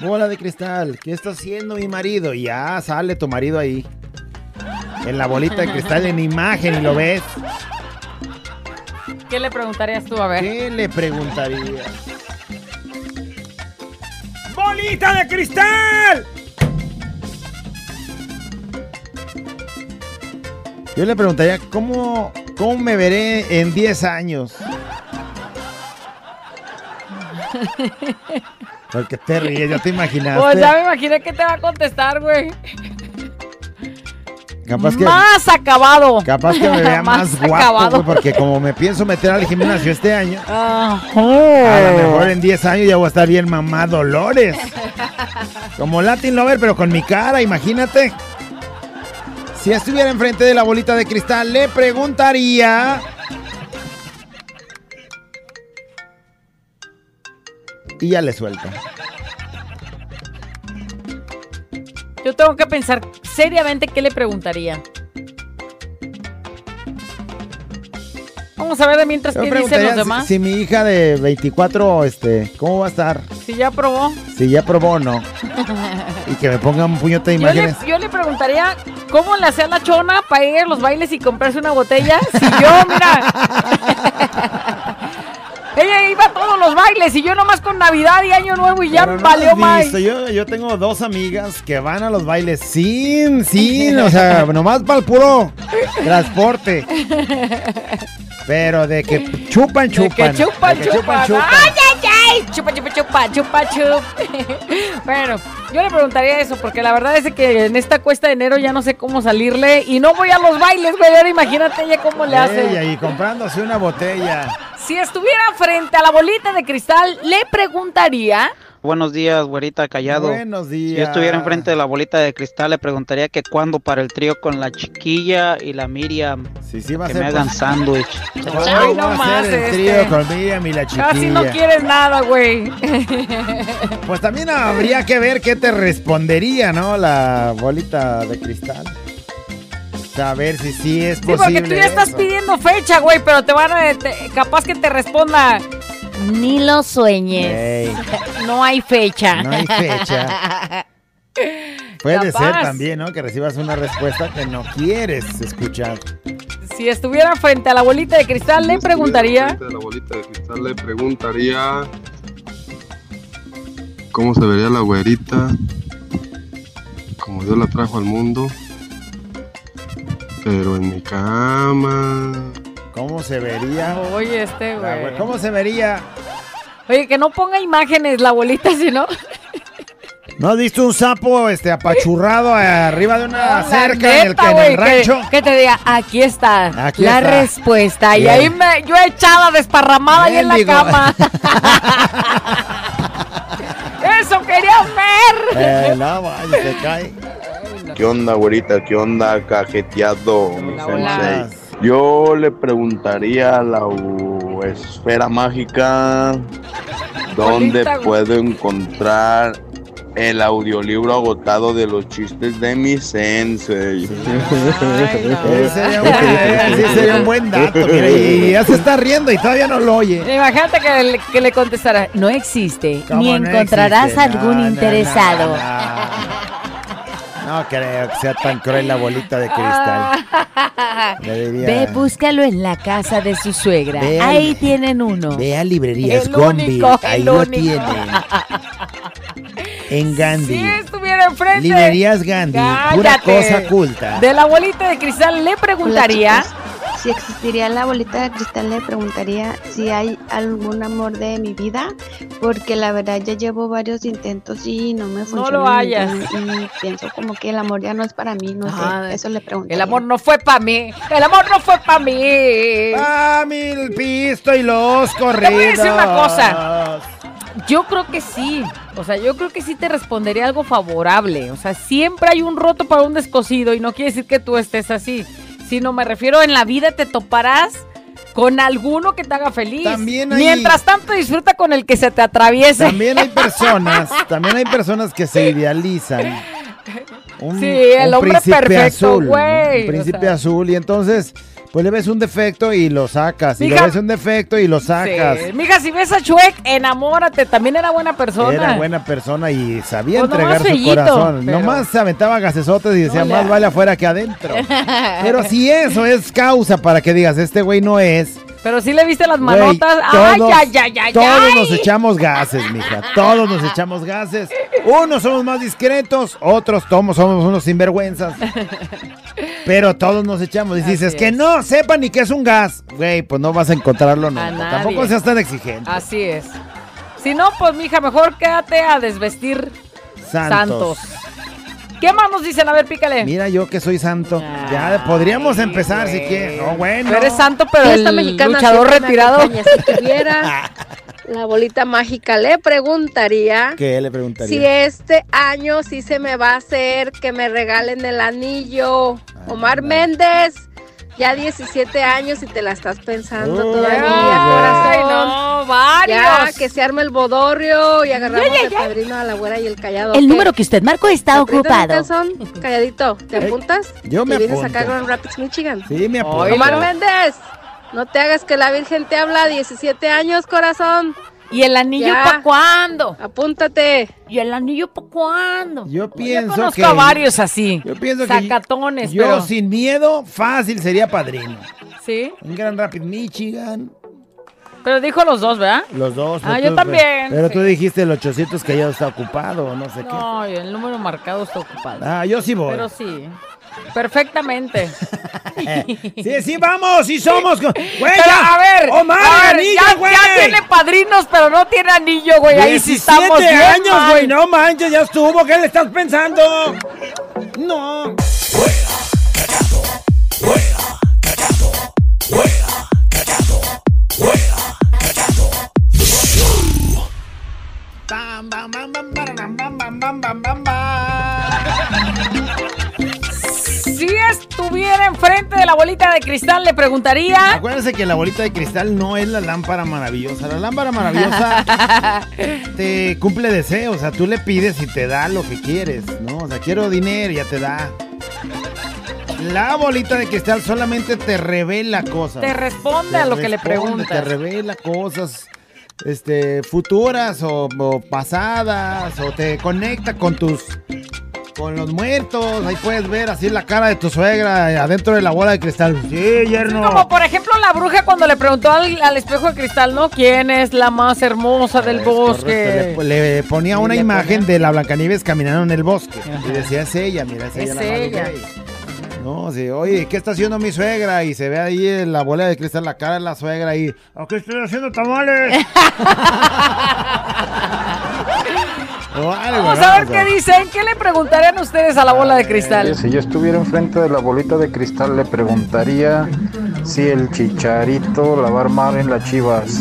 Bola de cristal, ¿qué está haciendo mi marido? Y ya sale tu marido ahí. En la bolita de cristal en imagen y lo ves. ¿Qué le preguntarías tú? A ver. ¿Qué le preguntaría? ¡Bolita de cristal! Yo le preguntaría, ¿cómo, cómo me veré en 10 años? Porque te ríes, ya te imaginaste. Pues ya me imaginé que te va a contestar, güey. Capaz que, Más acabado. capaz que me vea más, guapo, porque como me pienso meter al gimnasio este año, Ajá. a lo mejor en 10 años ya voy a estar bien mamá Dolores. Como Latin Lover, pero con mi cara, imagínate. Si estuviera enfrente de la bolita de cristal, le preguntaría... Y ya le suelta. Yo tengo que pensar seriamente qué le preguntaría. Vamos a ver de mientras qué dicen los demás. si mi hija de 24, este, ¿cómo va a estar? Si ya probó. Si ya probó o no. Y que me ponga un puñote de Yo le, imágenes. yo le preguntaría cómo le hacía la chona para ir a los bailes y comprarse una botella. Si yo, mira. Ella iba a todos los bailes y yo nomás con Navidad y Año Nuevo y ya no valió más. Yo, yo tengo dos amigas que van a los bailes sin, sin, o sea, nomás para el puro transporte. Pero de que chupan, De chupan. que chupan, De que chupan. chupan. ¡Ay, ay, ay! Chupa, chupa, chupa, chupa, chup. bueno, yo le preguntaría eso, porque la verdad es de que en esta cuesta de enero ya no sé cómo salirle y no voy a los bailes, güey. Ahora imagínate ella cómo le hace. Y comprándose una botella. Si estuviera frente a la bolita de cristal, le preguntaría. Buenos días, güerita callado. Buenos días. Si yo estuviera enfrente de la bolita de cristal, le preguntaría que cuándo para el trío con la chiquilla y la Miriam. Sí, sí, va a que ser me hagan sándwich. Hoy no va a más, el este. trío con Miriam y la chiquilla. Casi no quieres nada, güey. Pues también habría que ver qué te respondería, ¿no? La bolita de cristal. Saber si sí es Sí, posible. porque tú ya estás pidiendo fecha, güey, pero te van a. te- capaz que te responda. Ni lo sueñes. No hay fecha. no hay fecha. Puede Capaz. ser también, ¿no? Que recibas una respuesta que no quieres escuchar. Si estuviera frente a la bolita de cristal, le preguntaría. Frente de la bolita de cristal le preguntaría cómo se vería la güerita, como Dios la trajo al mundo, pero en mi cama. ¿Cómo se vería? Oye, este, güey. ¿Cómo se vería? Oye, que no ponga imágenes la bolita, sino. ¿No has visto un sapo este apachurrado arriba de una La cerca en el, neta, que- en el rancho? Que, que te diga, aquí está Aquí la está. respuesta. Y ahí me, yo echada, desparramada ahí en la cama. Eso querías ver. Eh, no, vaya, se cae. ¿Qué onda, güerita? ¿Qué onda, cajeteado, mi hola. sensei? Yo le preguntaría a la u- esfera mágica dónde Bolita, güey. puedo encontrar el audiolibro agotado de los chistes de mi sensei. Sería, un buen, sí, sería un buen dato. mira, y ya se está riendo y todavía no lo oye. Imagínate que le, que le contestara, no existe, ¿Cómo ni no encontrarás existe? algún No, no, interesado. No, no. No creo que sea tan cruel la bolita de cristal. Le diría, Ve, búscalo en la casa de su suegra. Ve al- Ahí tienen uno. ve a librerías El Gombi, único, ahí el lo único. tienen. En Gandhi. Si estuviera enfrente. Librerías Gandhi, pura Cállate. cosa culta. De la bolita de cristal le preguntaría. Si existiría la bolita de cristal, le preguntaría si hay algún amor de mi vida, porque la verdad ya llevo varios intentos y no me funciona. lo hayas. Y pienso como que el amor ya no es para mí, no Ah, sé. Eso le preguntaría. El amor no fue para mí. El amor no fue para mí. Ah, mil pisto y los corridos. Te voy a decir una cosa. Yo creo que sí. O sea, yo creo que sí te respondería algo favorable. O sea, siempre hay un roto para un descosido y no quiere decir que tú estés así. Sino me refiero en la vida te toparás con alguno que te haga feliz. También hay- Mientras tanto disfruta con el que se te atraviese. También hay personas, también hay personas que se idealizan. Un, Sí, el un hombre perfecto, azul, güey, o príncipe sea. azul y entonces pues le ves un defecto y lo sacas. Y le ves un defecto y lo sacas. Sí. Mija, si ves a Shrek, enamórate. También era buena persona. Era buena persona y sabía Pues entregar su corazón. pero- Nomás se aventaba gasesotes y decía, más vale afuera que adentro. Pero si eso es causa para que digas, este güey no es. Pero sí le viste las manotas. ay, todos- ay, ay, ay, Todos ay. nos echamos gases, mija. Todos nos echamos gases. Unos somos más discretos, otros tomos somos unos sinvergüenzas. Pero todos nos echamos. Y dices que no sepan ni que es un gas. Güey, pues no vas a encontrarlo nunca. Tampoco seas tan exigente. Así es. Si no, pues mija, mejor quédate a desvestir Santos. santos. ¿Qué más nos dicen? A ver, pícale. Mira yo que soy santo. Ya podríamos empezar si quieres. No, bueno. Tú eres santo, pero el mexicana luchador retirado. Si tuviera la bolita mágica, le preguntaría ¿Qué le preguntaría? si este año sí se me va a hacer que me regalen el anillo. Omar Méndez, ya 17 años y te la estás pensando Uy, todavía, ay, corazón. no, varios. Ya, que se arme el bodorrio y agarramos ya, de ya. padrino a la güera y el callado. El número que usted marcó está ¿Te ocupado. calzón? Calladito, ¿te Eh, apuntas? yo me ¿Y vienes apunto. acá a Grand Rapids, Michigan? Sí, me apunto. Omar Méndez, no te hagas que la Virgen te habla 17 años, corazón. ¿Y el anillo para cuándo? Apúntate. ¿Y el anillo para cuándo? Yo pienso conozco que. a varios así. Yo pienso que. Sacatones, Yo pero- sin miedo, fácil sería padrino. Sí. En Grand Rapids, Michigan. Pero dijo los dos, ¿verdad? Los dos. Ah, yo tú- también, Pero sí. tú dijiste el 800 que ya está ocupado, no sé No, y el número marcado está ocupado. qué. Ah, yo sí voy. Pero sí. Perfectamente. Sí, sí, vamos, sí somos. Güey, Pero, ya. a ver, Omar, a ver, anillo, ya, güey. ya tiene padrinos, pero no tiene anillo, güey. Ahí sí 17 estamos bien años, mal. güey. No manches, ya estuvo. ¿Qué le estás pensando? No. Si estuviera enfrente de la bolita de cristal, le preguntaría. Acuérdense que la bolita de cristal no es la lámpara maravillosa. La lámpara maravillosa te cumple deseos. O sea, tú le pides y te da lo que quieres, ¿no? O sea, quiero dinero y ya te da. La bolita de cristal solamente te revela cosas. Te responde a lo que le responde, Te preguntas. revela cosas este, futuras o, o pasadas o te conecta con tus con los muertos. Ahí puedes ver así la cara de tu suegra adentro de la bola de cristal. Sí, yerno. Como por ejemplo la bruja cuando le preguntó al, al espejo de cristal, ¿no? ¿Quién es la más hermosa del Es bosque? Le, le ponía una le imagen ponía- de la Blancanieves caminando en el bosque. Y decía, es ella, mira, es ella Es la ella. Gay". No, sí, oye, ¿qué está haciendo mi suegra? Y se ve ahí en la bola de cristal la cara de la suegra y... ¿Qué estoy haciendo tamales? Vamos a ver qué dicen. ¿Qué le preguntarían ustedes a la bola de cristal? Si yo estuviera enfrente de la bolita de cristal, le preguntaría si el chicharito la va a armar en las chivas.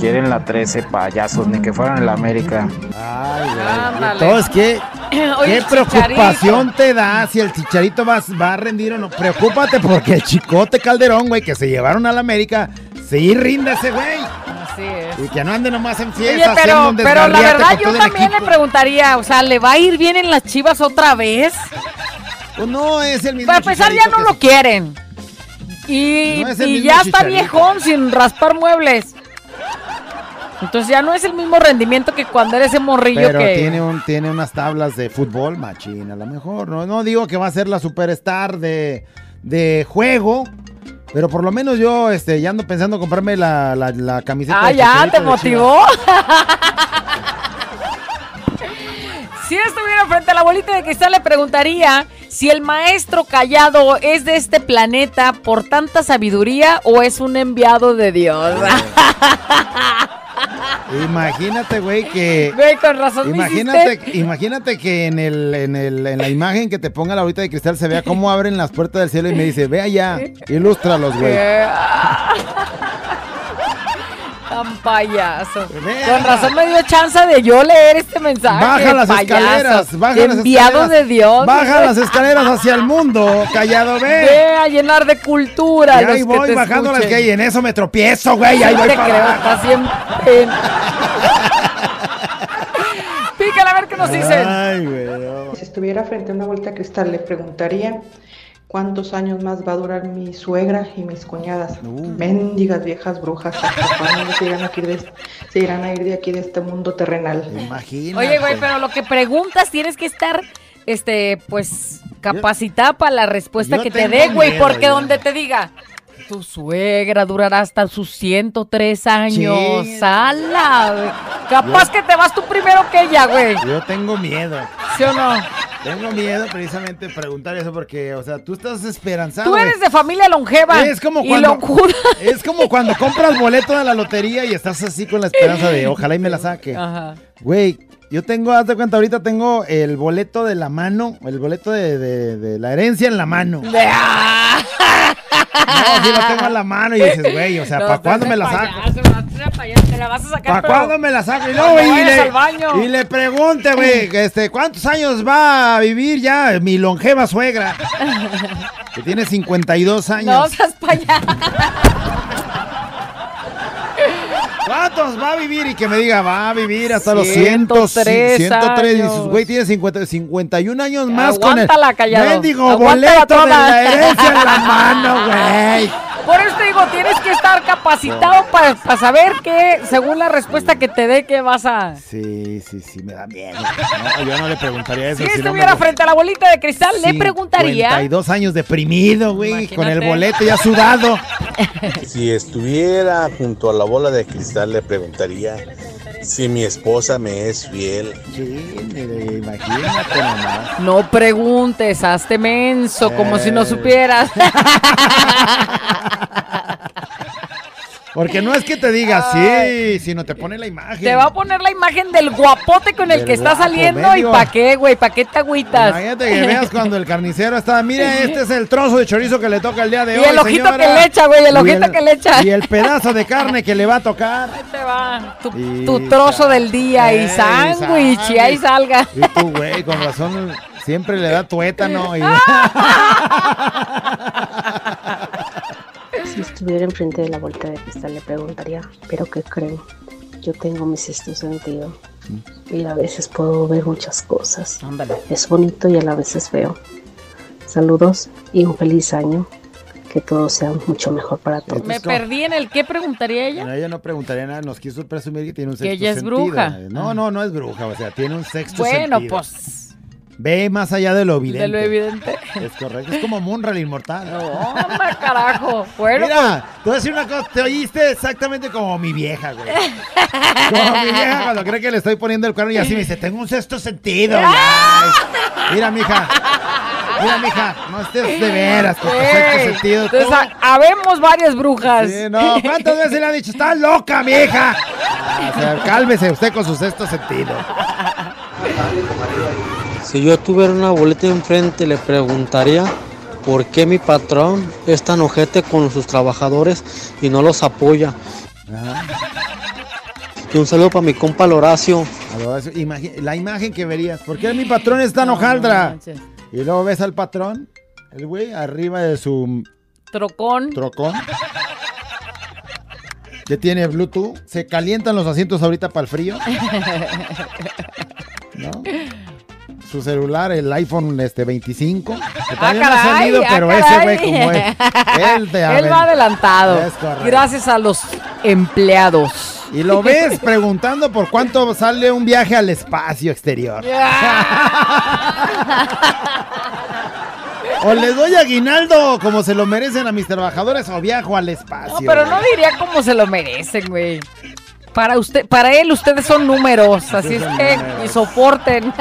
Quieren la 13 payasos, ni que fueran en la América. Ay. Entonces, ¿qué, Oye, ¿qué preocupación te da si el chicharito va, va a rendir o no? Preocúpate porque el chicote Calderón, güey, que se llevaron a la América, sí rinde ese güey. Así es. Y que no ande nomás en Oye, fiesta haciendo pero, un pero la verdad yo también le preguntaría, o sea, ¿le va a ir bien en las chivas otra vez? Pues no es el mismo Para empezar ya Chicharito no lo quieren. Y, No es el y mismo ya está viejón sin raspar muebles. Entonces ya no es el mismo rendimiento que cuando eres ese morrillo Pero que... tiene, un, tiene unas tablas de fútbol, machín, a lo mejor. No, no digo que va a ser la superstar de, de juego, pero por lo menos yo este, ya ando pensando comprarme la, la, la camiseta. Ah, de ya, te de motivó. si estuviera frente a la bolita de cristal, le preguntaría si el maestro callado es de este planeta por tanta sabiduría o es un enviado de Dios. Imagínate, güey, que... Güey, con razón me Imagínate, hiciste- imagínate que en, el, en, el, en la imagen que te ponga la bolita de cristal se vea cómo abren las puertas del cielo y me dice, ve allá, ilústralos, güey. Tan payaso. Con razón me dio chance de yo leer este mensaje. Baja las payaso. escaleras, baja las Enviado escaleras. de Dios. Baja las escaleras hacia el mundo, callado, ve. Ve a llenar de cultura. Y los ahí que voy te bajando las que y en eso me tropiezo, güey. Ahí No voy te para creo, abajo. estás siempre en- Pícale a ver qué nos dicen. Ay, güey. no. Si estuviera frente a una vuelta de cristal, le preguntaría cuántos años más va a durar mi suegra y mis cuñadas. Mendigas viejas brujas, ¿hasta cuándo se irán, a ir de, se irán a ir de aquí de este mundo terrenal? Imagínate. Oye, güey, pero lo que preguntas tienes que estar, este, pues, capacitada para la respuesta yo que te dé, güey, porque ya. donde te diga, tu suegra durará hasta sus 103 años, Sí. ¡Hala! güey! Capaz Yo- que te vas tú primero que ella, güey. Yo tengo miedo. ¿Sí o no? Tengo miedo precisamente preguntar eso porque, o sea, tú estás esperanzado. Tú eres de familia longeva. Es como y cuando locura. es como cuando compras boleto de la lotería y estás así con la esperanza de ojalá y me la saque. Ajá. Güey, yo tengo, haz de cuenta, ahorita tengo el boleto de la mano, el boleto de, de- de la herencia en la mano. No, sí lo tengo en la mano y dices, güey, o sea, No, ¿para cuándo me la saco? a. ¿Para cuándo me la saco? Y luego, y le, y pregunte, güey, este, ¿cuántos años va a vivir ya mi longeva suegra? Que tiene 52 años. No seas payaso. ¿Cuántos va a vivir? Y que me diga, va a vivir hasta los 103 103. 103. Y dices, años. güey, tiene 50, 51 años más con el callado. mendigo Aguántala boleto de la herencia en la mano, güey. Por eso te digo, tienes que estar capacitado para saber que, según la respuesta que te dé, que vas a... Sí, sí, sí, me da miedo. No, yo no le preguntaría eso. Si si no me estuviera frente a la bolita de cristal, le preguntaría... 52 años deprimido, güey, con el boleto ya sudado. Si estuviera junto a la bola de cristal, le preguntaría si mi esposa me es fiel. Sí, imagínate nomás. No preguntes, hazte menso, como si no Eh. supieras. Porque no es que te diga sí, sino te pone la imagen. Te va a poner la imagen del guapote con el Del que está saliendo y pa' qué, güey, pa' qué te agüitas. Imagínate que veas cuando el carnicero está, mira, este es el trozo de chorizo que le toca el día de Y hoy. el ojito señora". que le echa, güey, el Y ojito que le echa. Y el pedazo de carne que le va a tocar. Ahí te va, tu, Y tu trozo del día y sándwich, y ahí salga. Y tú, güey, con razón, siempre le da tuétano. Y... Si estuviera enfrente de la bolita de cristal le preguntaría, ¿pero qué creen? Yo tengo mi sexto sentido y a veces puedo ver muchas cosas. Es bonito y a la vez es feo. Saludos y un feliz año. Que todo sea mucho mejor para todos. Me perdí en el qué preguntaría ella. Bueno, ella no preguntaría nada, nos quiso presumir que tiene un Que sexto ella es sentido. bruja. No, no, no es bruja, o sea, tiene un sexto Bueno, sentido. pues Ve más allá de lo evidente. de lo evidente. Es correcto, es como Munra el inmortal. Hombre, carajo. Bueno, Mira, te voy a decir una cosa, te oíste exactamente como mi vieja, güey. Como mi vieja cuando cree que le estoy poniendo el cuerno y así me dice, tengo un sexto sentido. ya". Mira, mija. Mira, mija, no estés de veras con sexto sentido. Entonces, ha- habemos varias brujas. Sí, no, ¿cuántas veces le han dicho, estás loca, mija? Ah, o sea, cálmese usted con su sexto sentido. Si yo tuviera una boleta enfrente, le preguntaría por qué mi patrón es tan ojete con sus trabajadores y no los apoya. Y un saludo para mi compa el Horacio. La imagen que verías, ¿por qué mi patrón es tan hojaldra? Y luego ves al patrón, el güey, arriba de su Trocón. trocón. Que tiene Bluetooth. Se calientan los asientos ahorita para el frío. ¿No? Su celular, el iPhone este 25. Que todavía no ha salido, ah, pero caray. ese güey como es. Él, te Él va adelantado. Gracias a los empleados. Y lo ves preguntando por cuánto sale un viaje al espacio exterior. O les doy aguinaldo como se lo merecen a mis trabajadores o viajo al espacio. No, pero no diría como se lo merecen, güey. Para usted, para él ustedes son números, así es que y soporten.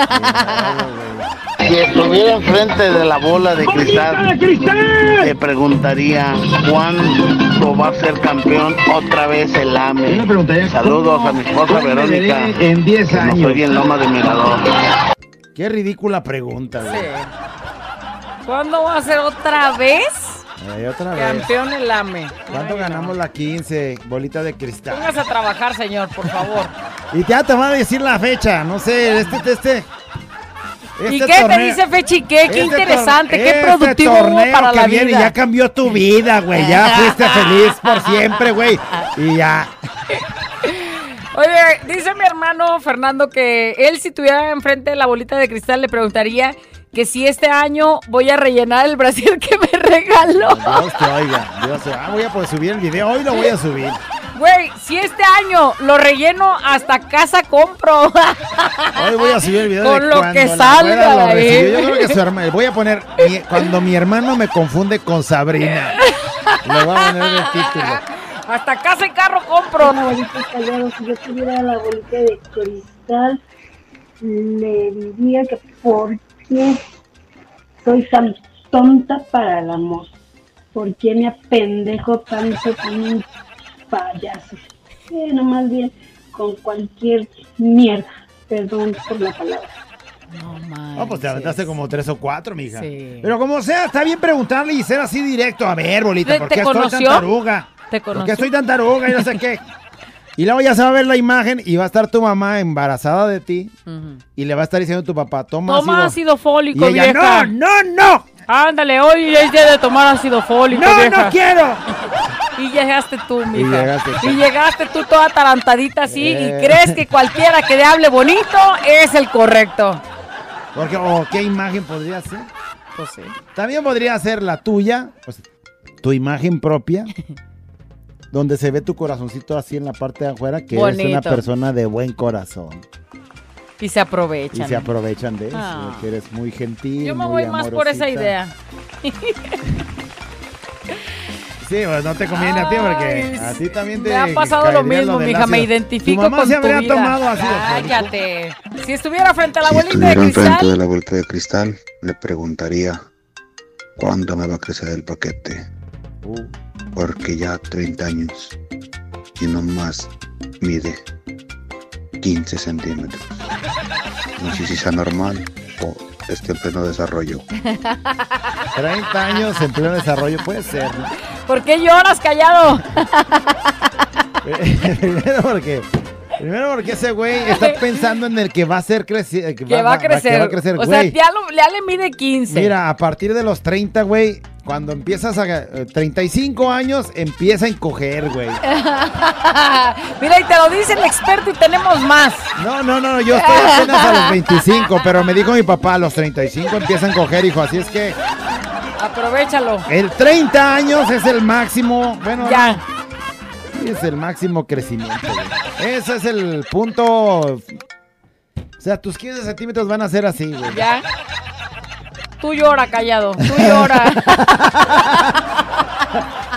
Si estuviera enfrente de la bola de cristal, te preguntaría cuándo va a ser campeón otra vez el AME. Saludos a mi esposa Verónica. En 10 que No soy bien Loma de Mirador. Qué ridícula pregunta, güey. ¿Cuándo va a ser otra vez Otra vez. campeón el AME? ¿Cuánto ganamos la 15? Bolita de cristal. Póngase a trabajar, señor, por favor. Y ya te va a decir la fecha. No sé, este, este. ¿Y este qué te torneo- dice Fechi? ¿Qué? Qué este interesante, qué este productivo torneo para que la viene vida. Ya cambió tu vida, güey. Ya fuiste feliz por siempre, güey. Y ya. Oye, dice mi hermano Fernando que él si tuviera enfrente la bolita de cristal le preguntaría que si este año voy a rellenar el brasier que me regaló. Dios te oiga. Dios te... Ah, voy a poder subir el video. Hoy lo voy a subir. Güey, si este año lo relleno hasta casa compro. Hoy voy a subir el video Con de lo cuando que salga lo. Yo creo que su hermano. Voy a poner mi- cuando mi hermano me confunde con Sabrina. Le voy a poner el título. hasta casa y carro compro. Callado, si yo tuviera la bolita de cristal, le diría que por qué soy tan tonta para el amor. ¿Por qué me apendejo tanto con un payaso? Bueno, más bien con cualquier mierda. Perdón por la palabra. No, pues te aventaste como tres o cuatro, mija. Pero como sea, está bien preguntarle y ser así directo. A ver, bolita, ¿Te- ¿por qué estoy tan taruga? ¿Te ¿Por conoció? qué estoy tan taruga y no sé qué? Y luego ya se va a ver la imagen y va a estar tu mamá embarazada de ti y le va a estar diciendo a tu papá, toma, Toma ácido fólico, Y ella, vieja. no, no, no. Ándale, hoy es día de tomar ácido fólico, No, vieja. no quiero. Y llegaste tú, mija. llegaste tú. Y llegaste tú toda atarantadita así Eh. y crees que cualquiera que le hable bonito es el correcto. Porque, o ¿qué imagen podría ser? Pues sí. También podría ser la tuya, pues, tu imagen propia, donde se ve tu corazoncito así en la parte de afuera, que eres una Bonito. persona de buen corazón. Y se aprovechan. Y se aprovechan de eso, Ah. que eres muy gentil. Yo me muy voy más por esa idea. Sí, pues no te conviene a ti porque a ti también te Me ha pasado lo mismo, mija. Me identifico Tu mamá con se tu habría vida. tomado fólico. Cállate. Si estuviera frente a la Si abuelita de estuviera enfrente cristal, de la bolita de cristal, le preguntaría cuándo me va a crecer el paquete. Porque ya 30 años y nomás mide 15 centímetros. No sé si sea normal o esté en pleno desarrollo. 30 años en pleno desarrollo, puede ser. ¿no? ¿por qué lloras, callado? Primero porque, primero porque ese güey está pensando en el que va a ser crecer. Que, Que va a crecer. que va a crecer, o sea, ya, lo- ya le mide 15. Mira, a partir de los 30, güey, cuando empiezas a... eh, 35 años, empieza a encoger, güey. Mira, y te lo dice el experto y tenemos más. No, no, no, yo estoy apenas a los 25, pero me dijo mi papá, a los 35 empieza a encoger, hijo, así es que Aprovechalo. el 30 años es el máximo, bueno, Ya. Es el máximo crecimiento, güey. Ese es el punto... O sea, tus 15 centímetros van a ser así, güey. Ya. Tú llora, callado. Tú llora.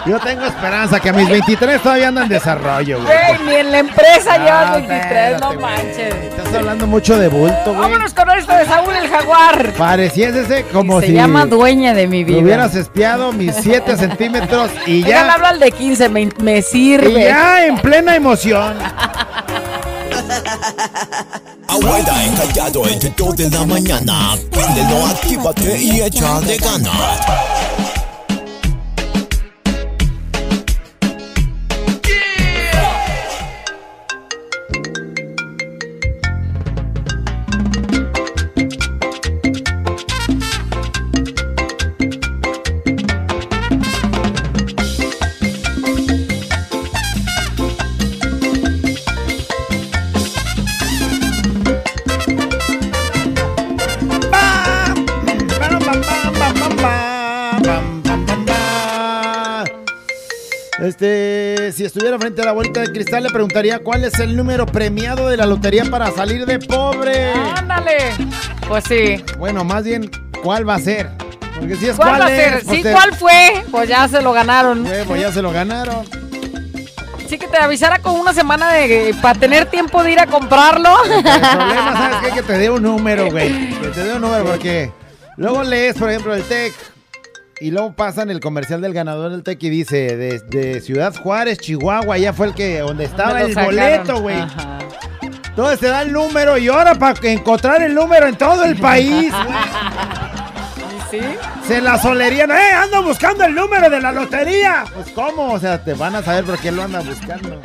Yo tengo esperanza que a mis 23 todavía ando en desarrollo, güey. Güey, ni en la empresa Ah, llevas 23, no güey. manches. Estás hablando mucho de bulto, güey. Vámonos con esto de Saúl el Jaguar. Pareciese como Se si llama dueña de mi vida. hubieras espiado mis 7 centímetros y Ya ya, hablo al de 15, me, me y sirve. ya en plena emoción. Abuela encallado entre 2 de la mañana. Préndelo, actívate y échale ganas. Frente a la bolita de cristal, le preguntaría cuál es el número premiado de la lotería para salir de pobre. Ándale. Pues sí. Bueno, más bien, ¿cuál va a ser? Porque si es ¿Cuál cuál, va a ser? es, pues Sí, te- ¿cuál fue? Pues ya se lo ganaron. pues ya se lo ganaron. Sí que te avisara con una semana de para tener tiempo de ir a comprarlo. El problema, ¿sabes qué? Que te dé un número, güey. Que te dé un número porque luego lees, por ejemplo, el TEC y luego pasan el comercial del ganador del TEC y dice desde Ciudad Juárez, Chihuahua, ya fue el que donde estaba el sacaron. boleto, güey. Entonces te da el número y ahora para encontrar el número en todo el país, güey. ¿Sí? Se la solerían, ¡eh! ¡Ando buscando el número de la lotería! Pues, ¿cómo? O sea, te van a saber por qué lo anda buscando.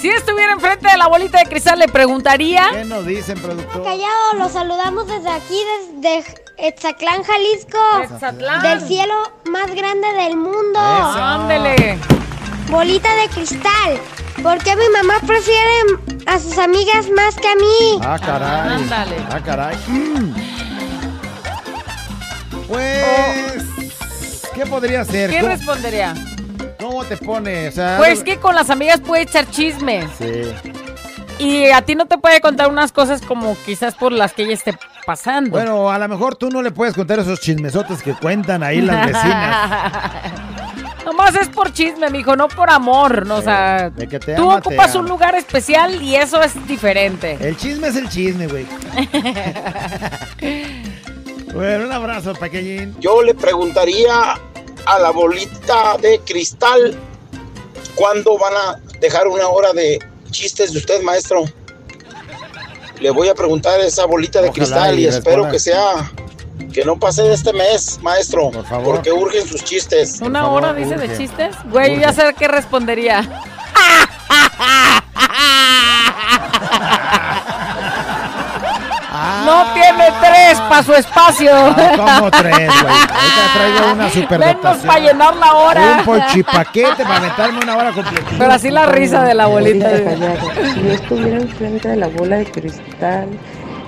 Si estuviera enfrente de la bolita de cristal, le preguntaría. ¿Qué nos dicen, productor? Callado, los saludamos desde aquí, desde Etzatlán, Jalisco. Etzatlán. Del cielo más grande del mundo. Ándele. Bolita de cristal. ¿Por qué mi mamá prefiere a sus amigas más que a mí? Ah, caray. Ándale. Ah, caray. Mm. Pues, ¿qué podría ser? ¿Qué ¿Cómo, respondería? Cómo te pone? O sea, Pues que con las amigas puede echar chismes. Sí. Y a ti no te puede contar unas cosas como quizás por las que ella esté pasando. Bueno, a lo mejor tú no le puedes contar esos chismesotes que cuentan ahí las vecinas. Nomás es por chisme, mijo, no por amor. no, o sea, de que te tú ama, ocupas un lugar especial y eso es diferente. El chisme es el chisme, güey. Bueno, un abrazo, pequeñín. Yo le preguntaría a la bolita de cristal cuándo van a dejar una hora de chistes de usted, maestro. Le voy a preguntar a esa bolita de Ojalá cristal y y espero que sea que no pase de este mes, maestro, porque urgen sus chistes. ¿Una hora dice de chistes? Güey, yo ya sé qué respondería. No tiene tres para su espacio. Ah, como tres, güey. Ahorita traigo una super Menos para llenar la hora. Un pochipaquete para meterme una hora completa. Pero así la risa de la abuelita. Si yo estuviera enfrente de la bola de cristal,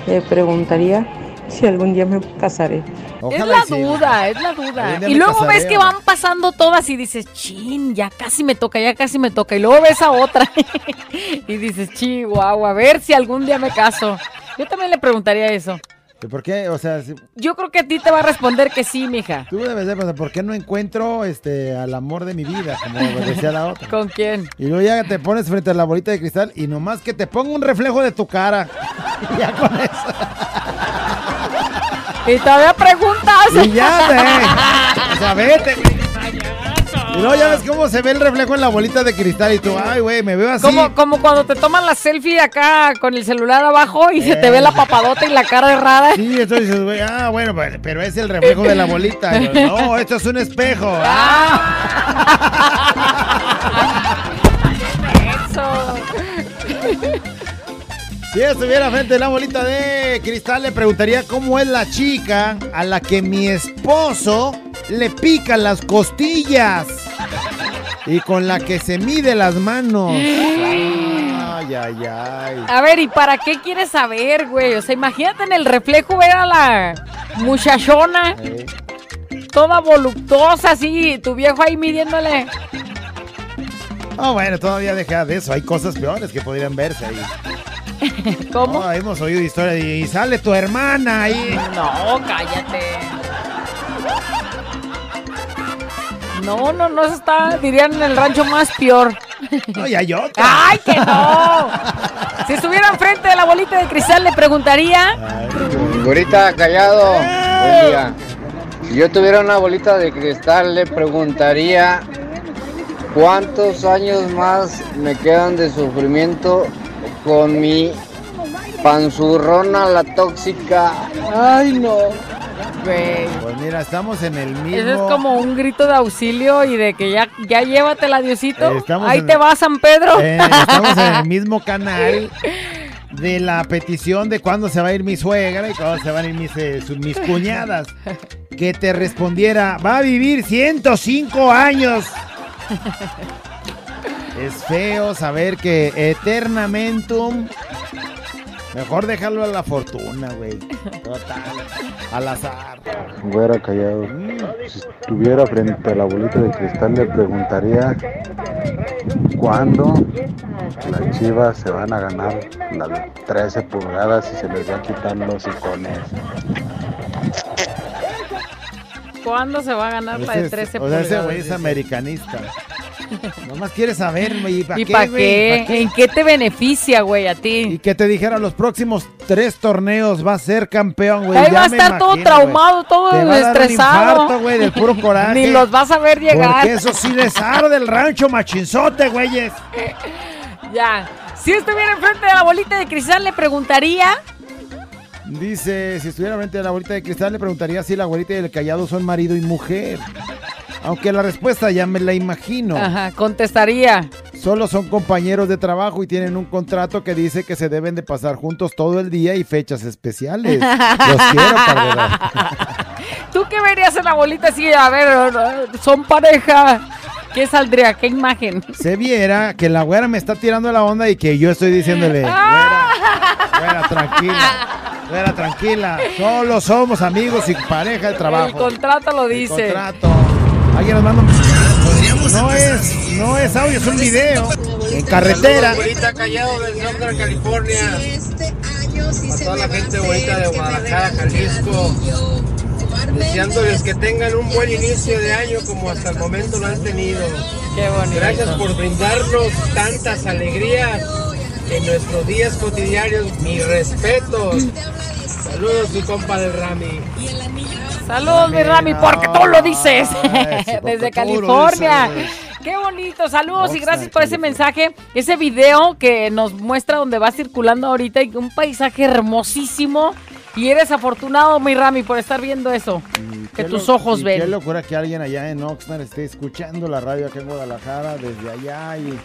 le preguntaría si algún día me casaré. es la duda, es la duda. Y luego casaré, ves que van pasando todas y dices, chin, ya casi me toca, ya casi me toca. Y luego ves a otra y dices, chihuahua, a ver si algún día me caso. Yo también le preguntaría eso. ¿Y por qué? O sea, si- Yo creo que a ti te va a responder que sí, mija. tú debes de pensar, ¿por qué no encuentro este al amor de mi vida? Como decía la otra. ¿Con quién? Y luego ya te pones frente a la bolita de cristal y nomás que te ponga un reflejo de tu cara. ya con eso. Y todavía preguntas. Y ya, güey. O sea, vete. Y luego ya ves cómo se ve el reflejo en la bolita de cristal y tú, ay, güey, me veo así. Como, como cuando te toman la selfie acá con el celular abajo y se te ve la papadota y la cara errada. Sí, entonces dices, güey, ah, bueno, pero- es el reflejo de la bolita. Yo, no, esto es un espejo. Si estuviera frente a la bolita de cristal, le preguntaría cómo es la chica a la que mi esposo le pica las costillas y con la que se mide las manos. Ay, ay, ay. A ver, ¿y para qué quieres saber, güey? O sea, imagínate en el reflejo ver a la muchachona, toda voluptuosa así, tu viejo ahí midiéndole. Oh, bueno, todavía deja de eso. Hay cosas peores que podrían verse ahí. ¿Cómo? Oh, hemos oído historias de- y sale tu hermana ahí. No, cállate. No, no, no, eso está, dirían en el rancho más peor. No, y hay otra. ¡Ay, que no! Si estuviera enfrente de la bolita de cristal, le preguntaría. Gorita callado, buen día. Si yo tuviera una bolita de cristal, le preguntaría cuántos años más me quedan de sufrimiento con mi panzurrona la tóxica. Ay, no. Güey. Pues mira, estamos en el mismo. Eso es como un grito de auxilio y de que ya, ya llévatela, Diosito. Eh, estamos Ahí te va, San Pedro. Eh, estamos en el mismo canal de la petición de cuándo se va a ir mi suegra y cuándo se van a ir mis, eh, sus- mis cuñadas. Que te respondiera, va a vivir 105 años. Es feo saber que eternamentum. Mejor dejarlo a la fortuna, güey. Total. Al azar. Güera callado. Si estuviera frente a la bolita de cristal le preguntaría cuándo las chivas se van a ganar las 13 pulgadas y se les va a quitar los icones. ¿Cuándo se va a ganar la de Ese- 13 o sea, ese pulgadas? güey es americanista. Nomás quiere saber, güey, ¿y para ¿Y qué, güey? qué? ¿Pa' ¿En qué te beneficia, güey, a ti? Y que te dijera los próximos tres torneos va a ser campeón, güey. Ahí ya va a estar todo traumado, todo Te va a dar un estresado. infarto, güey, del puro coraje. Ni los vas a ver llegar. Porque eso sí les aro del rancho machinzote, güeyes. Ya. Si estuviera enfrente de la bolita de cristal, le preguntaría. Dice, si estuviera frente a la abuelita de cristal, le preguntaría si la abuelita y el callado son marido y mujer. Aunque la respuesta ya me la imagino. Ajá, contestaría. Solo son compañeros de trabajo y tienen un contrato que dice que se deben de pasar juntos todo el día y fechas especiales. Los quiero, Carrera. ¿Tú qué verías en la bolita así? A ver, son pareja. ¿Qué saldría? ¿Qué imagen? Se viera que la güera me está tirando la onda y que yo estoy diciéndole, güera, güera, tranquila, Era tranquila, solo somos amigos y pareja de trabajo. El contrato lo dice. El contrato. Alguien nos manda un... No es, no es audio, es un video. En carretera. Abuelita Callado del de California. A toda la gente bonita de Guadalajara, Jalisco. Deseándoles que tengan un buen inicio de año como hasta el momento lo han tenido. Qué bonito. Gracias por brindarnos tantas alegrías en nuestros días cotidianos. Mis respetos. Saludos, mi compa del Rami. Saludos, mi Rami, porque tú lo dices. Desde California. Qué bonito, saludos y gracias por ese mensaje, ese video que nos muestra donde va circulando ahorita y un paisaje hermosísimo. Y eres afortunado, mi Rami, por estar viendo eso. Que tus ojos y ven. Qué locura que alguien allá en Oxnard esté escuchando la radio acá en Guadalajara desde allá y...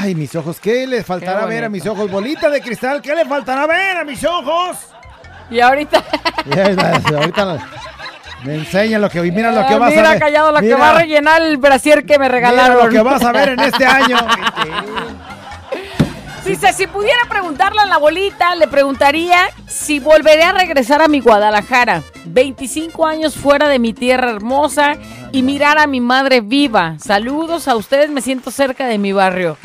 Ay, mis ojos, ¿qué le faltará Qué ver a mis ojos? Bolita de cristal, ¿qué le faltará ver a mis ojos? Y ahorita. Y ahorita, ahorita me enseña lo que mira lo que Ah, vas mira, a ver. callado, lo que Mira, va a rellenar el brasier que me mira regalaron. lo que vas a ver en este año. Dice, si pudiera preguntarle a la abuelita, le preguntaría si volveré a regresar a mi Guadalajara. 25 años fuera de mi tierra hermosa y mirar a mi madre viva. Saludos a ustedes, me siento cerca de mi barrio.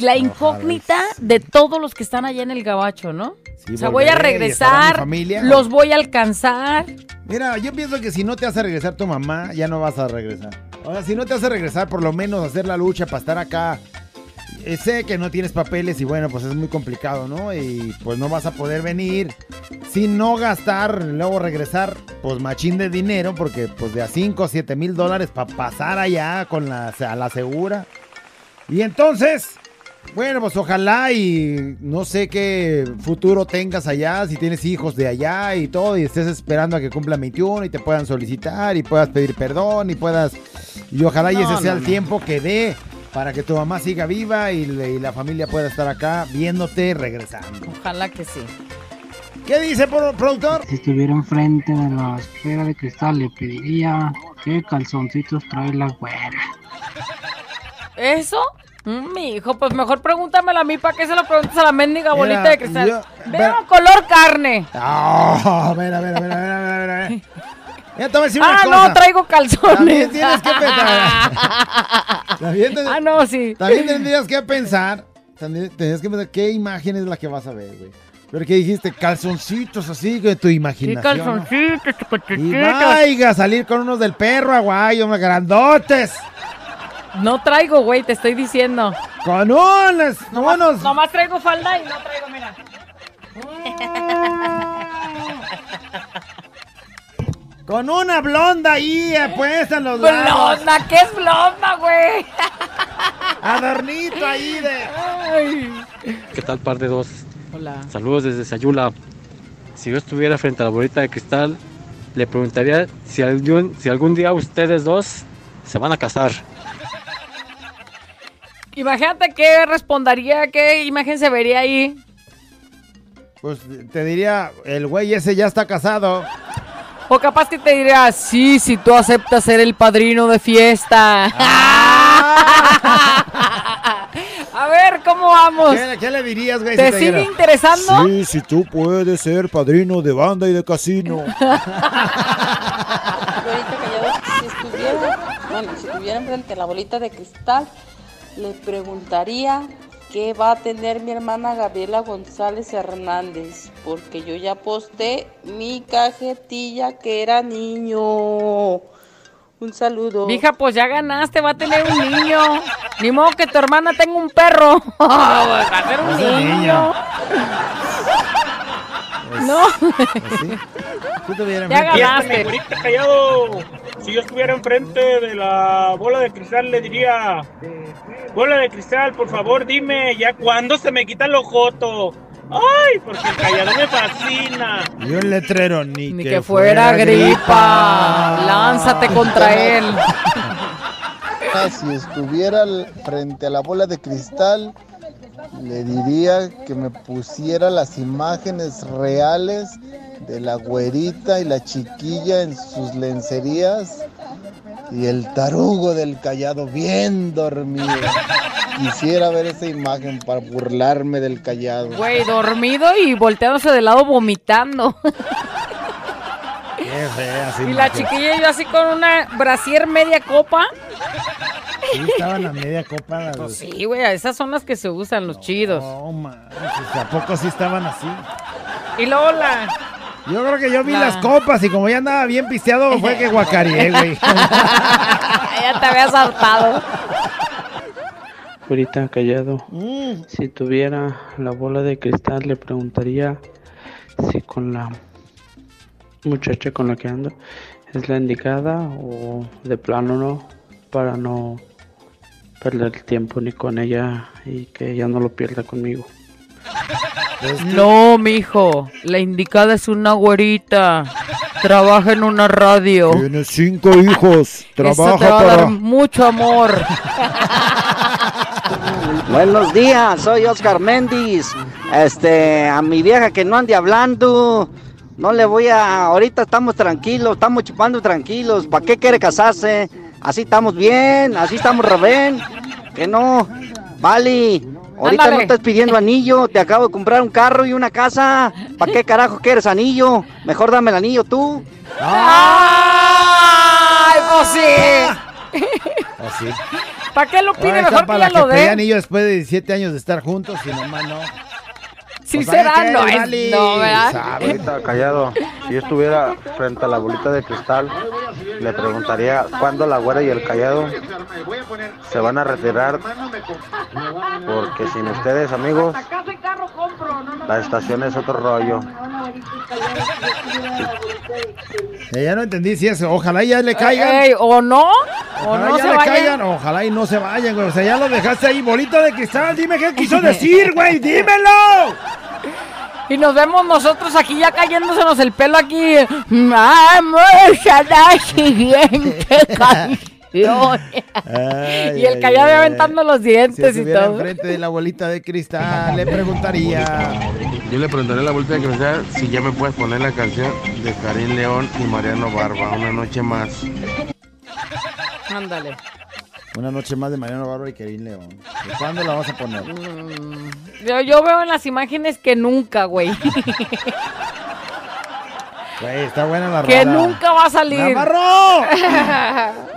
La incógnita de todos los que están allá en el gabacho, ¿no? Sí, o sea, voy a regresar, familia. los voy a alcanzar. Mira, yo pienso que si no te hace regresar tu mamá, ya no vas a regresar. O sea, si no te hace regresar, por lo menos hacer la lucha para estar acá. Eh, sé que no tienes papeles y bueno, pues es muy complicado, ¿no? Y pues no vas a poder venir sin no gastar, luego regresar, pues machín de dinero, porque pues de a 5 o 7 mil dólares para pasar allá con la, a la segura. Y entonces, bueno, pues ojalá y no sé qué futuro tengas allá, si tienes hijos de allá y todo, y estés esperando a que cumplan 21 y te puedan solicitar y puedas pedir perdón y puedas... Y ojalá y No, ese sea el no. tiempo que dé para que tu mamá siga viva y, le- y la familia pueda estar acá viéndote regresando. Ojalá que sí. ¿Qué dice pro- productor? Si estuviera enfrente de la esfera de cristal, le pediría qué calzoncitos trae la güera. ¿Eso? Mm, mi hijo, pues mejor pregúntamelo a mí para que se lo preguntes a la mendiga bolita de cristal. Veo color carne. Ah, a ver, a ver, a ver, a ver, a ver, a ver. Ya te voy a decir una Ah, cosa. no, traigo calzones. También tienes que pensar. También te- Ah, no, sí. También tendrías que pensar, también tendrías que pensar qué imagen es la que vas a ver, güey. Pero que dijiste, calzoncitos así de tu ¿Qué imaginación. ¿no? calzoncitos, Y chiquititos? vaya a salir con unos del perro aguayo, grandotes. No traigo, güey, te estoy diciendo. Con unos, unos. Nomás traigo falda y no traigo, mira. Con una blonda ahí eh, puesta en los lados. Blonda, ¿qué es blonda, güey? Adornito ahí de. ¿Qué tal, par de dos? Hola. Saludos desde Sayula. Si yo estuviera frente a la bolita de cristal, le preguntaría si algún, si algún día ustedes dos se van a casar. Imagínate qué respondería, qué imagen se vería ahí. Pues te diría, el güey ese ya está casado. O capaz que te diría, sí, si tú aceptas ser el padrino de fiesta. A ver, ¿cómo vamos? ¿Qué, qué le dirías, güey? ¿Te si sigue dijera, interesando? Sí, si tú puedes ser padrino de banda y de casino. Ahorita callado, si estuviera, bueno, si estuviera enfrente a la bolita de cristal, le preguntaría qué va a tener mi hermana Gabriela González Hernández, porque yo ya posté mi cajetilla que era niño. Un saludo. Mija, pues ya ganaste, va a tener un niño. Ni modo que tu hermana tenga un perro. va a ser un Va niño. No. Si tuviera Ya ganaste. Ahorita callado, si yo estuviera enfrente de la bola de cristal, le diría: Bola de cristal, por favor, dime, ¿ya cuándo se me quita el ojoto? ¡Ay! Porque el callado me fascina. Y un letrero, ni, Ni que fuera gripa. Lánzate contra él. Ah, Si estuviera frente a la bola de cristal, le diría que me pusiera las imágenes reales de la güerita y la chiquilla en sus lencerías y el tarugo del callado bien dormido. Quisiera ver esa imagen para burlarme del callado. Güey, dormido y volteándose de lado vomitando. Qué fea, sí, y la chiquilla y yo así con una brasier media copa. Sí, estaban a media copa. las- Pues sí, güey, esas son las que se usan, los chidos. No, manches, ¿a poco sí estaban así? Y luego la... Yo creo que yo vi La- las copas y como ya andaba bien pisteado, fue que guacareé, güey. ya te habías saltado. Ahorita callado. Mm. Si tuviera la bola de cristal, le preguntaría si con la muchacha con la que ando es la indicada o de plano no, para no perder el tiempo ni con ella y que ella no lo pierda conmigo. No, mijo, la indicada es una güerita. Trabaja en una radio. Tiene cinco hijos, Eso te trabaja va a dar para... mucho amor. Buenos días, soy Oscar Méndez. Este, a mi vieja que no ande hablando. No le voy a. Ahorita estamos tranquilos, estamos chupando tranquilos. ¿Para qué quiere casarse? Así estamos bien, así estamos re bien. Que no. Vale. Ahorita Ándale. no estás pidiendo anillo. Te acabo de comprar un carro y una casa. ¿Para qué carajo quieres anillo? Mejor dame el anillo tú. ¡Ay, pues sí! Así. ¿Para qué lo pide? Ahora Mejor que para ya la que lo dé. anillo después de 17 años de estar juntos y nomás no. Sí Pues, será, ¿sabe qué, no es- no, ¿verdad? Ahorita callado, si yo estuviera frente a la bolita de cristal, le preguntaría cuándo la güera y el callado se van a retirar, porque sin ustedes amigos, la estación es otro rollo. Eh, ya no entendí si es, ojalá ya le caigan. Ey, ¿O no? ¿O Ojalá no ya se le vayan? caigan, ojalá y no se vayan, güey. O sea, ya lo dejaste ahí, bolita de cristal. Dime qué quiso decir, güey. Dímelo. Y nos vemos nosotros aquí ya cayéndosenos el pelo aquí. Vamos a la siguiente canción. Ay, y el callado ay. aventando los Si dientes y todo. enfrente de la bolita de cristal, le preguntaría. Yo le preguntaré a la vuelta de cristal si ya me puedes poner la canción de Karim León y Mariano Barba, una noche más. Ándale. Una noche más de Mariano Bárbara y Kerín León. ¿Y ¿Cuándo la vas a poner? Yo, yo veo en las imágenes que nunca, güey. Güey, está buena la que rola. nunca va a salir. ¡Navarro!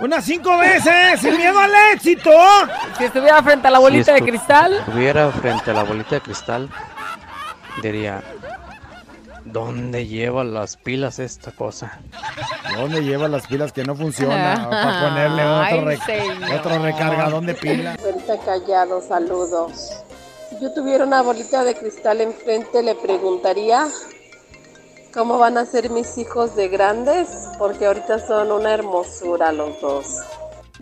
¡Unas cinco veces! ¡Sin miedo al éxito! si estuviera frente a la bolita de cristal. estuviera frente a la bolita de cristal, diría, ¿dónde lleva las pilas esta cosa? ¿Dónde lleva las pilas que no funcionan? Para ponerle Ay, otro, re- señor. otro recargadón de pila. Ahorita callado, saludos. Si yo tuviera una bolita de cristal enfrente, le preguntaría cómo van a ser mis hijos de grandes, porque ahorita son una hermosura los dos.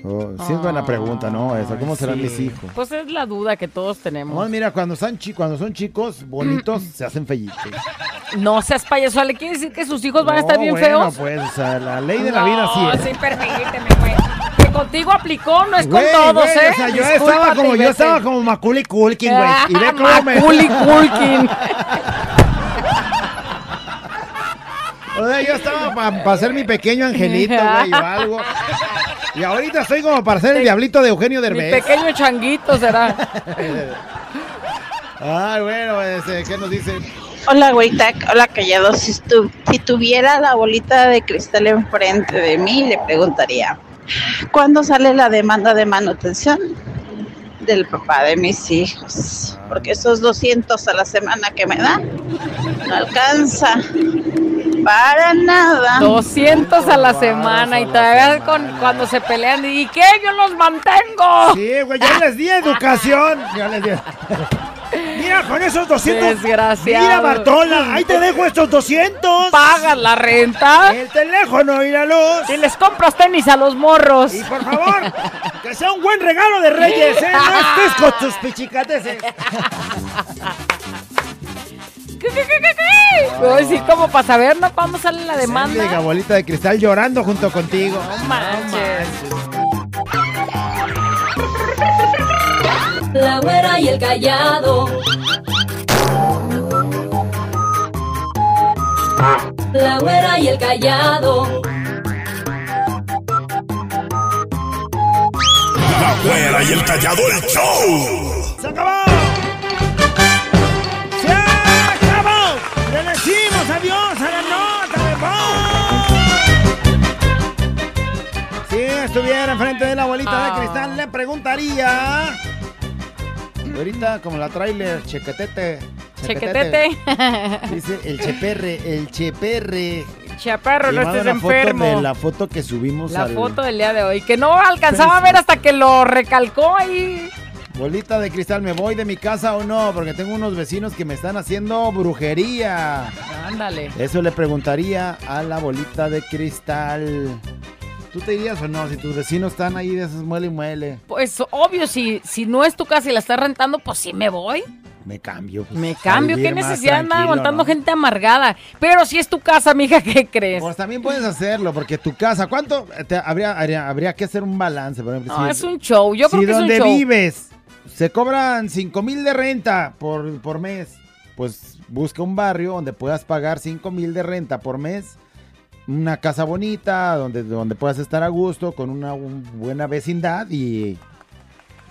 Oh, sí es buena pregunta, ¿no? Esa, ¿Cómo serán Sí. mis hijos? Pues es la duda que todos tenemos. No, mira, cuando son, chi- cuando son chicos bonitos, se hacen fellitos. No seas payaso, ¿le quiere decir que sus hijos van a No, estar bien bueno, feos? pues, o sea, la ley de la vida sí No, es. sí, permíteme, güey. Que contigo aplicó, no es Güey, con todos, güey, ¿eh? O sea, yo Discúlpate estaba como, yo estaba como Macaulay Culkin, güey. Y ve cómo me... Macaulay Culkin. O sea, yo estaba para ser mi pequeño angelito, güey, o algo. Y ahorita estoy como para ser el diablito de Eugenio Mi Derbez. pequeño changuito será. Ay, bueno, este, ¿qué nos dicen? Hola, Tac. Hola, callado. Si, si tuviera la bolita de cristal enfrente de mí, le preguntaría: ¿Cuándo sale la demanda de manutención del papá de mis hijos? Porque esos 200 a la semana que me da no alcanza para nada. 200 a la semana y todavía con, cuando se pelean. ¿Y qué? Yo los mantengo. Sí, güey, yo les di educación. Yo les di... Mira, con esos 200. Desgraciado. Mira, Bartola, ahí te dejo estos 200. Pagas la renta. El teléfono y la luz. Y les compras tenis a los morros. Y por favor, que sea un buen regalo de Reyes, ¿eh? No estés con tus pichicateses. ¿Qué, qué, qué? Ay, sí, como para saber, ¿no? ¿Cuándo sale la demanda? Mendiga bolita de cristal llorando junto contigo. No manches. La güera y el callado. La güera y el callado. y el Callado el show. Decimos adiós a la nota de voz! Si estuviera enfrente de la bolita Ah. de cristal, le preguntaría. Ahorita, como la trailer, chequetete. Chequetete. Dice el cheperre, el cheperre. Chaparro, no estés una foto enfermo. de la foto que subimos La al- foto del día de hoy, que no alcanzaba a ver hasta que lo recalcó ahí. Bolita de cristal, ¿me voy de mi casa o no? Porque tengo unos vecinos que me están haciendo brujería. Ándale. Eso le preguntaría a la bolita de cristal. ¿Tú te irías o no? Si tus vecinos están ahí de esos muele y muele. Pues obvio, si, si no es tu casa y la estás rentando, pues sí me voy. Me cambio. pues, Me cambio, qué necesidad andar aguantando ¿no? gente amargada. Pero si es tu casa, mija, ¿qué crees? Pues también puedes hacerlo, porque tu casa, ¿cuánto? te- habría, habría, habría que hacer un balance, por ejemplo. No, si- es un show. Yo si creo que es un donde show. vives se cobran 5 mil de renta por, por mes, pues busca un barrio donde puedas pagar 5 mil de renta por mes. Una casa bonita, donde, donde puedas estar a gusto, con una un- buena vecindad y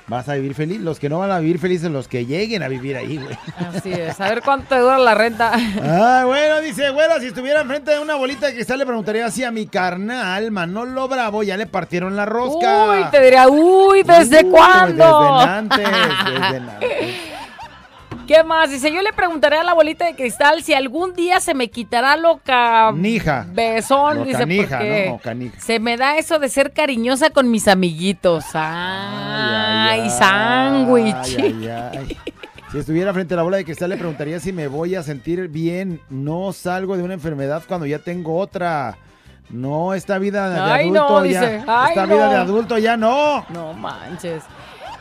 vas a vivir feliz. Los que no van a vivir felices, los que lleguen a vivir ahí, güey. Así es. A ver cuánto te dura la renta. Ah, bueno, dice, bueno, si estuviera enfrente de una bolita de cristal le preguntaría si a mi carnal, Manolo Bravo, ya le partieron la rosca. Uy, te diría, uy, ¿desde Uy, cuándo? Desde antes, desde antes. ¿Qué más? Dice, yo le preguntaré a la bolita de cristal si algún día se me quitará lo Nija. Lo dice, canija, porque ¿no? Canija. se me da eso de ser cariñosa con mis amiguitos. Ay, sándwich. Ay, ay, ay. Si estuviera frente a la bola de cristal le preguntaría si me voy a sentir bien. No salgo de una enfermedad cuando ya tengo otra. No, esta vida de Ay, adulto no, ya. dice. Esta no. vida de adulto ya no. No manches.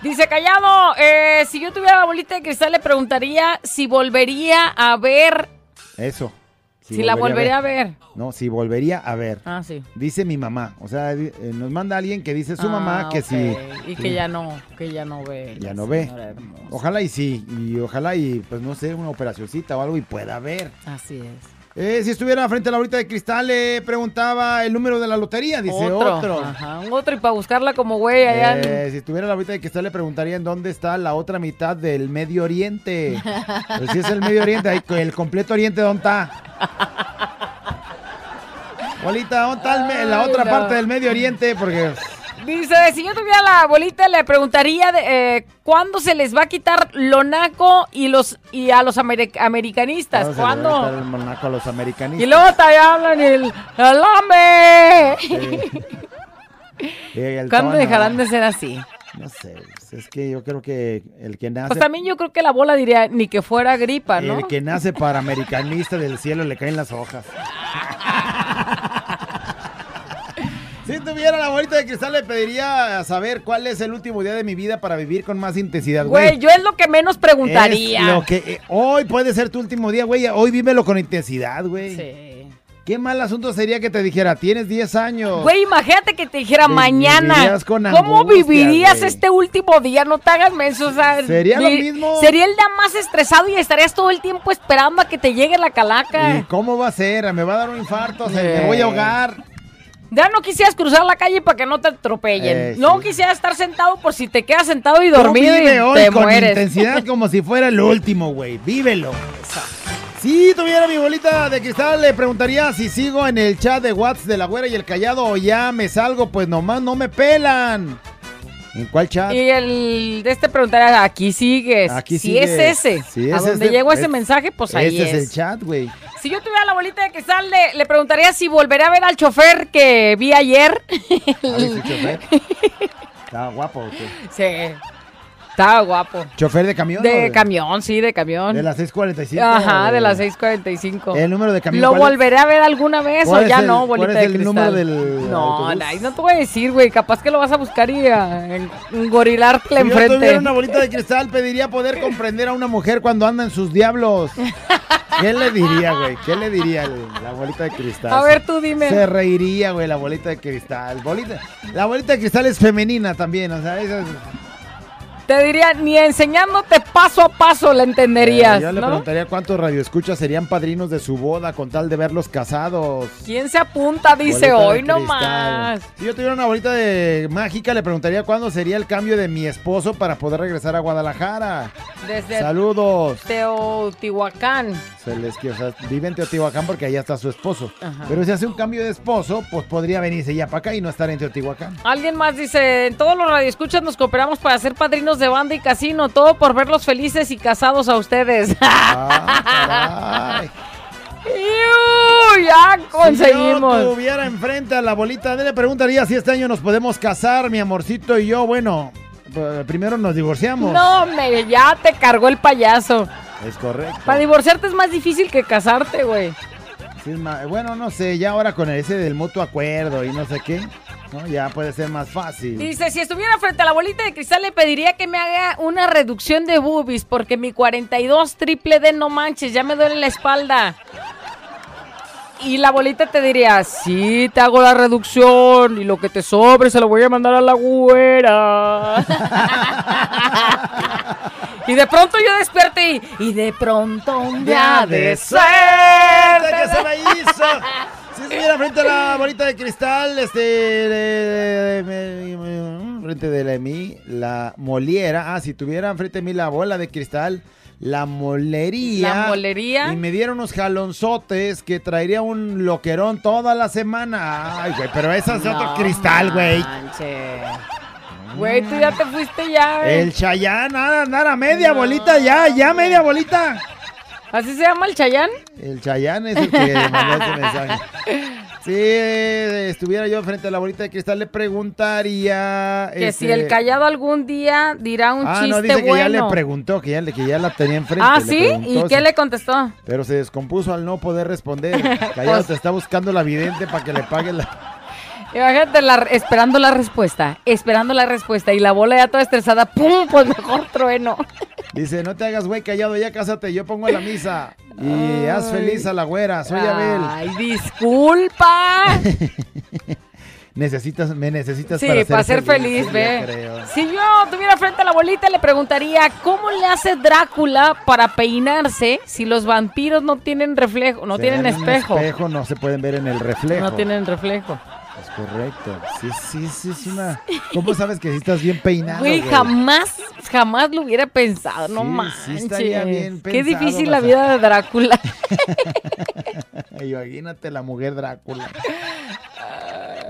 Dice Callado, eh, si yo tuviera la bolita de cristal le preguntaría si volvería a ver, Eso. si, la volvería a ver. No, si volvería a ver. Ah, sí. Dice mi mamá. O sea, eh, nos manda alguien que dice su mamá Ah, que ok. sí. Y sí, que ya no, que ya no ve. ya no ve. hermosa. Ojalá y sí. Y ojalá y, pues no sé, una operacioncita o algo y pueda ver. Así es. Eh, si estuviera frente a la bolita de cristal, le preguntaba el número de la lotería. Dice otro. Ajá, un otro y para buscarla como güey allá. en- Eh, si estuviera la bolita de cristal, le preguntaría en dónde está la otra mitad del Medio Oriente. Pues si es el Medio Oriente, el completo Oriente, ¿dónde está? Bolita, ¿dónde está la otra no. parte del Medio Oriente? Porque Dice, si yo tuviera la bolita le preguntaría de, eh, cuándo se les va a quitar lo naco y los y a los ameri- americanistas. ¿cuándo se le va a el monaco a los americanistas? Y luego te hablan el. Y el ¿Cuándo dejarán de ser así? No sé, pues, es que yo creo que el que nace... Pues también yo creo que la bola diría ni que fuera gripa, ¿no? El que nace para americanista del cielo le caen las hojas. Si tuviera la bolita de cristal le pediría saber cuál es el último día de mi vida para vivir con más intensidad, güey. Güey, yo es lo que menos preguntaría. Es lo que eh, hoy puede ser tu último día, güey. Hoy vívelo con intensidad, güey. Sí. Qué mal asunto sería que te dijera, tienes 10 años. Güey, imagínate que te dijera Te mañana. con ¿Cómo vivirías güey. este último día? No te hagas menso, o sea, Sería lo mismo. Sería el día más estresado y estarías todo el tiempo esperando a que te llegue la ¿Y calaca. cómo va a ser? Me va a dar un infarto, se- me voy a ahogar. Ya no quisieras cruzar la calle para que no te atropellen. Eh, no quisieras estar sentado por si te quedas sentado y dormido y vive hoy te con mueres. intensidad como si fuera el último, güey. Vívelo. Si tuviera mi bolita de cristal, le preguntaría si sigo en el chat de WhatsApp de la güera y el callado o ya me salgo, pues nomás no me pelan. ¿En cuál chat? Y el de este preguntaría, aquí sigues. Aquí si sigues. es ese. Si a es donde ese, llegó ese es- mensaje, pues ahí Ese es. es el chat, güey. Si yo tuviera la bolita de cristal, le, le preguntaría si volveré a ver al chofer que vi ayer. A ver si chofer. Estaba guapo, ¿o qué? sí. Estaba guapo. ¿Chofer de camión? De o camión, sí, de camión. De las 6:45. Ajá, o de las 6:45. ¿El número de camión ¿Lo cuál es? volveré a ver alguna vez o ¿Cuál ya el- no, cuál bolita es de el cristal? número del no, ay, no te voy a decir, güey. Capaz que lo vas a buscar y a en- engorilarte Si yo enfrente. tuviera una bolita de cristal, pediría poder comprender a una mujer cuando anda en sus diablos. ¿Qué le diría, güey? ¿Qué le diría la bolita de cristal? A ver, tú dime. Se reiría, güey, la bolita de cristal. Bolita, la bolita de cristal es femenina también, o sea, esa es- Te diría, ni enseñándote paso a paso la entenderías, Eh, yo le preguntaría cuántos radioescuchas serían padrinos de su boda con tal de verlos casados. ¿Quién se apunta? Dice hoy nomás. Si yo tuviera una bolita de mágica, le preguntaría cuándo sería el cambio de mi esposo para poder regresar a Guadalajara. Desde Saludos. Teotihuacán. Se les quiere, o sea, vive en Teotihuacán porque allá está su esposo. Ajá. Pero si hace un cambio de esposo, pues podría venirse ya para acá y no estar en Teotihuacán. Alguien más dice, en todos los radioescuchas nos cooperamos para ser padrinos de banda y casino, todo por verlos felices y casados a ustedes. Ah, ¡Iu! ya conseguimos. Si yo tuviera enfrente a la bolita, le preguntaría si este año nos podemos casar, mi amorcito y yo. Bueno, eh, primero nos divorciamos. No, me, ya te cargó el payaso. Es correcto. Para divorciarte es más difícil que casarte, güey. Sí, bueno, no sé, ya ahora con ese del mutuo acuerdo y no sé qué, ¿no? ya puede ser más fácil. Dice, si estuviera frente a la bolita de cristal le pediría que me haga una reducción de boobies porque mi 42 triple D no manches, ya me duele la espalda. Y la bolita te diría, sí, te hago la reducción y lo que te sobre se lo voy a mandar a la güera. y de pronto yo despierto y, y de pronto un día de suerte. que se me hizo. Si estuviera frente a la bolita de cristal, este, de- de- de- me- frente de la- mí, la moliera. Ah, si tuviera frente de mí la bola de cristal, la molería. La molería. Y me diera unos jalonzotes que traería un loquerón toda la semana. Ay, güey, pero esa es otro No cristal, güey. Güey, tú ya te fuiste ya, güey. El Chayán, nada, nada, media bolita ya, ya media bolita. ¿Así se llama el Chayán? El Chayán es el que mandó ese mensaje. Si eh, estuviera yo frente a la bolita de cristal, le preguntaría. Que este, si el callado algún día dirá un Ah, chiste no, dice que ya le preguntó, que ya, le- que ya la tenía enfrente. ah, ¿sí? preguntó ¿Y qué le contestó? Pero se descompuso al no poder responder. Callado Pues- te está buscando la vidente para que le pague la. Imagínate la- esperando la respuesta, esperando la respuesta y la bola ya toda estresada, ¡pum! Pues mejor trueno. Dice, no te hagas güey, callado, ya cásate, yo pongo la misa. Y haz feliz a la güera, soy Abel. Ay, disculpa. Necesitas, me necesitas Sí, para, para ser feliz, ve. creo. Si yo tuviera frente a la bolita, le preguntaría, ¿cómo le hace Drácula para peinarse si los vampiros no tienen reflejo, no Se tienen espejo? espejo, no se pueden ver en el reflejo. No tienen reflejo. Es correcto. Sí, sí, sí, es una. ¿Cómo sabes que sí estás bien peinado? Güey, güey? jamás, jamás lo hubiera pensado, no Sí, manches. bien Qué difícil la vida de Drácula. Imagínate la mujer Drácula.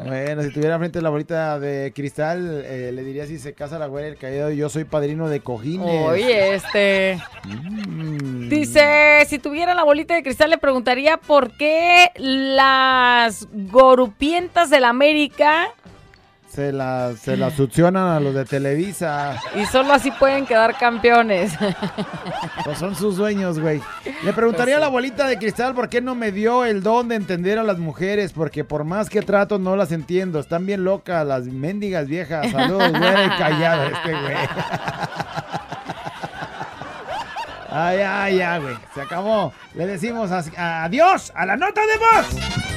Bueno, si tuviera frente a la bolita de cristal, eh, le diría si se casa la güera del callado. Yo soy padrino de cojines. Oye, este. Mm. Dice, si tuviera la bolita de cristal le preguntaría por qué las gorupientas del América Se la, se la succionan a los de Televisa. y solo así pueden quedar campeones. Pues son sus dueños, güey. Le preguntaría a la bolita de cristal por qué no me dio el don de entender a las mujeres, porque por más que trato no las entiendo. Están bien locas las mendigas viejas. Saludos, güey, callado este güey. Ay, ay, ya, güey. Se acabó. Le decimos adiós a la nota de voz.